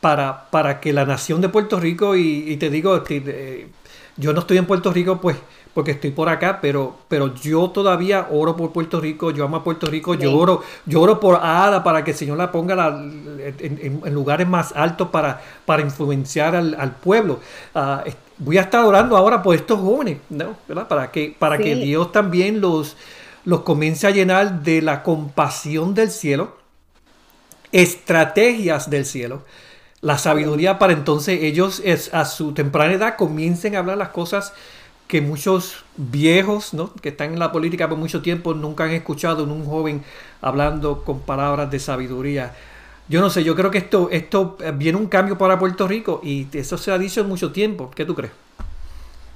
para, para que la nación de Puerto Rico, y, te digo, este, eh, yo no estoy en Puerto Rico, pues porque estoy por acá, pero, pero yo todavía oro por Puerto Rico, yo amo a Puerto Rico, yo, oro, yo oro por Ada para que el Señor la ponga en, lugares más altos para, para influenciar al, pueblo. Ah, voy a estar orando ahora por estos jóvenes, ¿no? ¿verdad? Para que, para que Dios también los, los comience a llenar de la compasión del cielo, estrategias del cielo la sabiduría para entonces ellos es, a su temprana edad comiencen a hablar las cosas que muchos viejos, ¿no? que están en la política por mucho tiempo, nunca han escuchado en un joven hablando con palabras de sabiduría. Yo no sé, yo creo que esto, esto viene un cambio para Puerto Rico y eso se ha dicho en mucho tiempo. ¿Qué tú crees?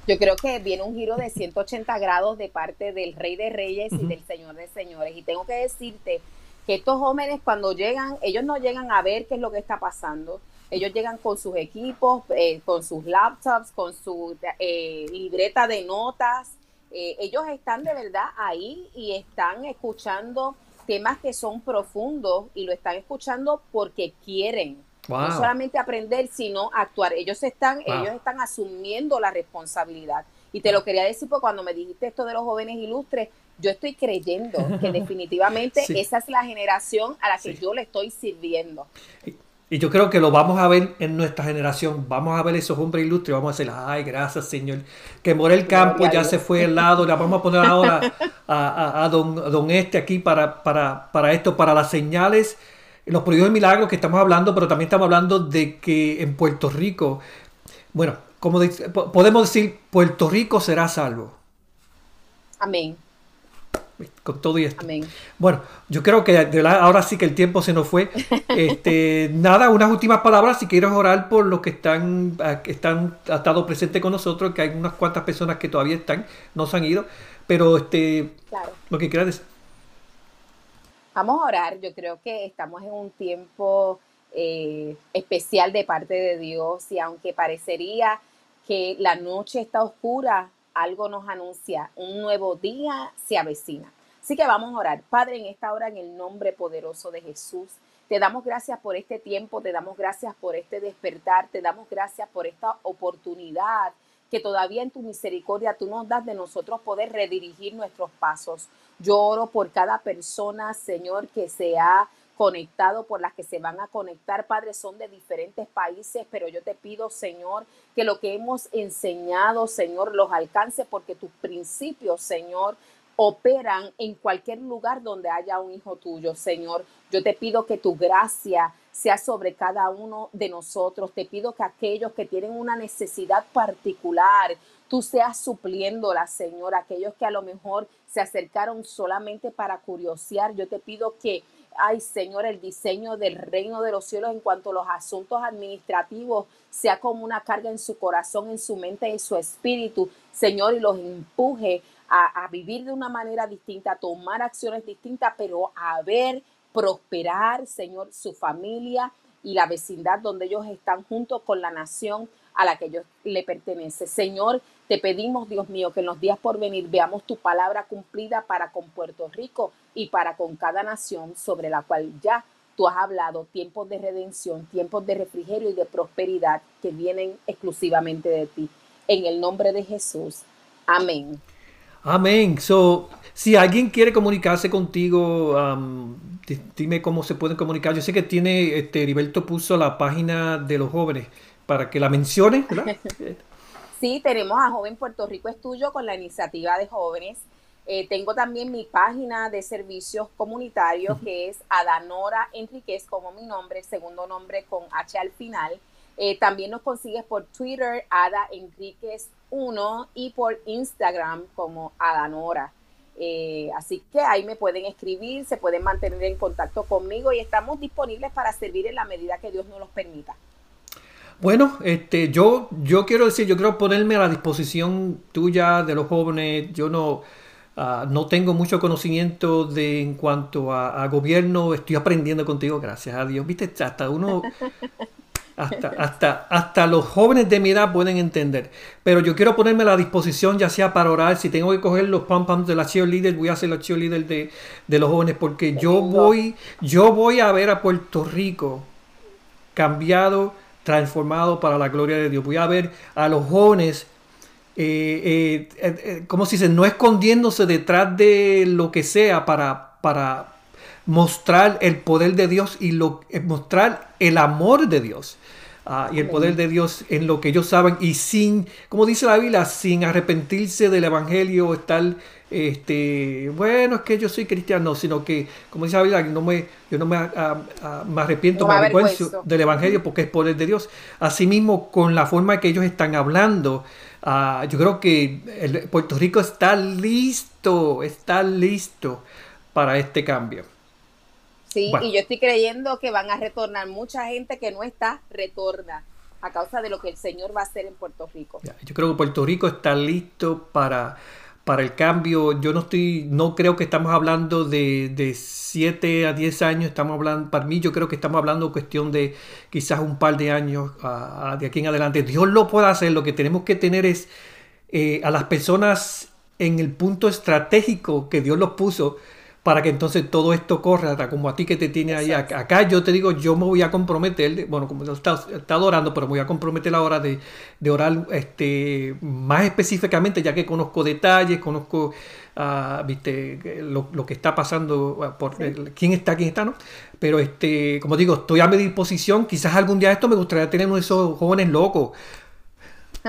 Yo creo que viene un giro de 180 grados de parte del Rey de Reyes y del Señor de Señores. Y tengo que decirte que estos jóvenes cuando llegan, ellos no llegan a ver qué es lo que está pasando ellos llegan con sus equipos, eh, con sus laptops, con su eh, libreta de notas. Eh, ellos están de verdad ahí y están escuchando temas que son profundos y lo están escuchando porque quieren. No solamente aprender, sino actuar. Ellos están, ellos están asumiendo la responsabilidad. Y te lo quería decir porque cuando me dijiste esto de los jóvenes ilustres, yo estoy creyendo que definitivamente esa es la generación a la que yo le estoy sirviendo. Y yo creo que lo vamos a ver en nuestra generación. Vamos a ver esos hombres ilustres. Vamos a decir, ay, gracias, Señor. Que Morel Campo ya se fue al lado. Le vamos a poner ahora a, don, Este aquí para, para, para esto, para las señales, los prodigios y milagros que estamos hablando, pero también estamos hablando de que en Puerto Rico, bueno, como podemos decir, Puerto Rico será salvo. Amén con todo y esto. Bueno, yo creo que ahora sí que el tiempo se nos fue. Este, nada, unas últimas palabras. Si quieres orar por los que están, que están, estado presente con nosotros, que hay unas cuantas personas que todavía están, no se han ido, pero este, lo que quieras decir. Vamos a orar. Yo creo que estamos en un tiempo eh, especial de parte de Dios y aunque parecería que la noche está oscura, algo nos anuncia, un nuevo día se avecina. Así que vamos a orar. Padre, en esta hora, en el nombre poderoso de Jesús, te damos gracias por este tiempo, te damos gracias por este despertar, te damos gracias por esta oportunidad que todavía en tu misericordia tú nos das de nosotros poder redirigir nuestros pasos. Yo oro por cada persona, Señor, que se conectado, por las que se van a conectar, Padre, son de diferentes países, pero yo te pido, Señor, que lo que hemos enseñado, Señor, los alcance, porque tus principios, Señor, operan en cualquier lugar donde haya un hijo tuyo, Señor. Yo te pido que tu gracia sea sobre cada uno de nosotros. Te pido que aquellos que tienen una necesidad particular, tú seas supliéndola, Señor. Aquellos que a lo mejor se acercaron solamente para curiosear, yo te pido que ay Señor, el diseño del reino de los cielos en cuanto a los asuntos administrativos sea como una carga en su corazón, en su mente, en su espíritu, Señor, y los empuje a, vivir de una manera distinta, a tomar acciones distintas, pero a ver prosperar, Señor, su familia y la vecindad donde ellos están junto con la nación a la que ellos le pertenece. Señor, te pedimos, Dios mío, que en los días por venir veamos tu palabra cumplida para con Puerto Rico y para con cada nación sobre la cual ya tú has hablado, tiempos de redención, tiempos de refrigerio y de prosperidad que vienen exclusivamente de ti. En el nombre de Jesús. Amén. Amén. So, si alguien quiere comunicarse contigo, um, dime cómo se pueden comunicar. Yo sé que tiene, este, Heriberto puso la página de los jóvenes para que la mencione, sí, tenemos a Joven Puerto Rico es tuyo con la iniciativa de jóvenes. Eh, tengo también mi página de servicios comunitarios que es Adanora Enriquez como mi nombre, segundo nombre con H al final. Eh, también nos consigues por Twitter, Ada Enríquez 1 y por Instagram como Adanora. Eh, así que ahí me pueden escribir, se pueden mantener en contacto conmigo y estamos disponibles para servir en la medida que Dios nos los permita. Bueno, este, yo, yo quiero decir, yo quiero ponerme a la disposición tuya de los jóvenes. Yo no, ah, no tengo mucho conocimiento de en cuanto a, a, gobierno. Estoy aprendiendo contigo, gracias a Dios. Viste, hasta uno hasta, hasta, hasta los jóvenes de mi edad pueden entender. Pero yo quiero ponerme a la disposición, ya sea para orar, si tengo que coger los pom poms de la cheerleader, voy a hacer la cheerleader de, de los jóvenes, porque yo voy, yo voy a ver a Puerto Rico cambiado, transformado para la gloria de Dios. Voy a ver a los jóvenes eh, eh, eh, como se no escondiéndose detrás de lo que sea para, para mostrar el poder de Dios y lo, mostrar el amor de Dios. Ah, y el poder de Dios en lo que ellos saben y sin, como dice la Biblia, sin arrepentirse del Evangelio, estar, este, bueno, es que yo soy cristiano, sino que, como dice la Biblia, no me, yo no me, ah, ah, me arrepiento, me del Evangelio porque es poder de Dios. Asimismo, con la forma que ellos están hablando, yo creo que Puerto Rico está listo, está listo para este cambio. Sí, y yo estoy creyendo que van a retornar mucha gente que no está, retorna a causa de lo que el Señor va a hacer en Puerto Rico. Yo creo que Puerto Rico está listo para, para el cambio. Yo no estoy, no creo que estamos hablando de, de 7 a 10 años, estamos hablando, para mí yo creo que estamos hablando cuestión de quizás un par de años de aquí en adelante. Dios lo puede hacer, lo que tenemos que tener es eh, a las personas en el punto estratégico que Dios los puso para que entonces todo esto corra, como a ti que te tiene ahí. Acá yo te digo, yo me voy a comprometer, bueno, como está, está orando, pero me voy a comprometer a la hora de, de, orar este, más específicamente, ya que conozco detalles, conozco, uh, viste, lo, lo, que está pasando, ah, por quién está, quién está, ¿no? Pero, este, como digo, estoy a mi disposición. Quizás algún día esto me gustaría tener uno de esos jóvenes locos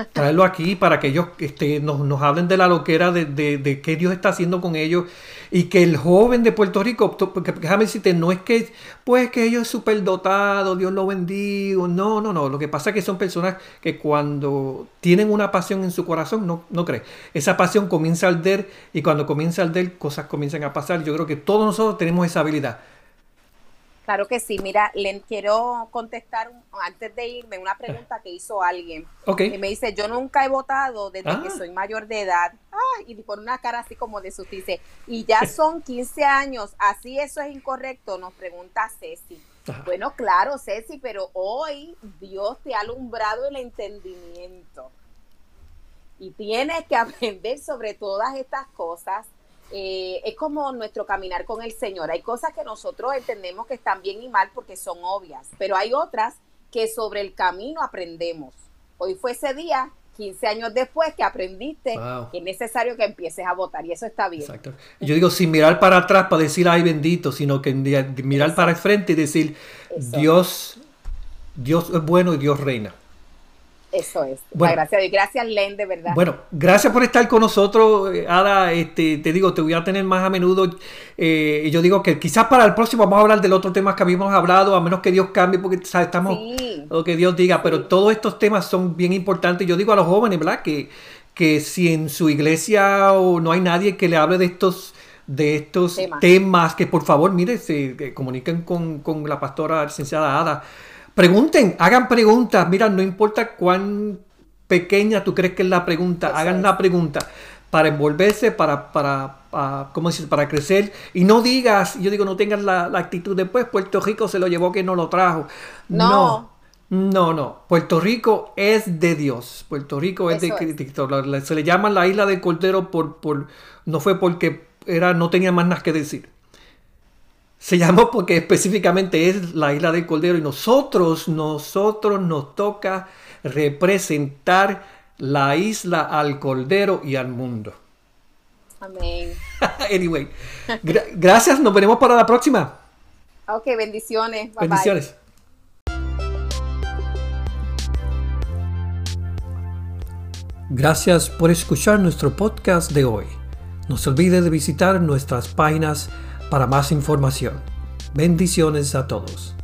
traerlo aquí para que ellos este, nos, nos, hablen de la loquera de, de, qué Dios está haciendo con ellos y que el joven de Puerto Rico, porque déjame decirte, no es que, pues que ellos es súper dotado, Dios lo bendiga, no, no, no, lo que pasa es que son personas que cuando tienen una pasión en su corazón, no, no crees, esa pasión comienza a arder y cuando comienza a arder cosas comienzan a pasar, yo creo que todos nosotros tenemos esa habilidad Claro que sí. Mira, le quiero contestar antes de irme una pregunta que hizo alguien. Okay. Y me dice, yo nunca he votado desde que ah. soy mayor de edad. Ah, y por una cara así como de dice, y ya son 15 años, así eso es incorrecto, nos pregunta Ceci. Bueno, claro, Ceci, pero hoy Dios te ha alumbrado el entendimiento. Y tienes que aprender sobre todas estas cosas eh, es como nuestro caminar con el Señor. Hay cosas que nosotros entendemos que están bien y mal porque son obvias, pero hay otras que sobre el camino aprendemos. Hoy fue ese día, 15 años después, que aprendiste que es necesario que empieces a votar y eso está bien. Exacto. Yo digo, sin mirar para atrás para decir, ay bendito, sino que mirar para el frente y decir, Dios, Dios es bueno y Dios reina. Eso es. Bueno, gracias y gracias Len, de verdad. Bueno, gracias por estar con nosotros, eh, Ada. Este, te digo, te voy a tener más a menudo. Eh, y yo digo que quizás para el próximo vamos a hablar del otro tema que habíamos hablado, a menos que Dios cambie, porque estamos lo que Dios diga. Pero todos estos temas son bien importantes. Yo digo a los jóvenes, ¿verdad? Que, que si en su iglesia o no hay nadie que le hable de estos de estos temas, que por favor, mire, se comuniquen con, con la pastora licenciada Ada Pregunten, hagan preguntas. Mira, no importa cuán pequeña tú crees que es la pregunta, hagan la pregunta para envolverse, para, para, ¿cómo dices? para crecer. Y no digas, yo digo, no tengas la, actitud después, Puerto Rico se lo llevó que no lo trajo. No. No, no. Puerto Rico es de Dios. Puerto Rico es de Cristo. Se le llama la isla del Cordero por, por, no fue porque era, no tenía más nada que decir. Se llamó porque específicamente es la isla del Cordero y nosotros, nosotros nos toca representar la isla al Cordero y al mundo. Amén. anyway, gracias, nos veremos para la próxima. Ok, bendiciones. bendiciones. Gracias por escuchar nuestro podcast de hoy. No se olvide de visitar nuestras páginas para más información. Bendiciones a todos.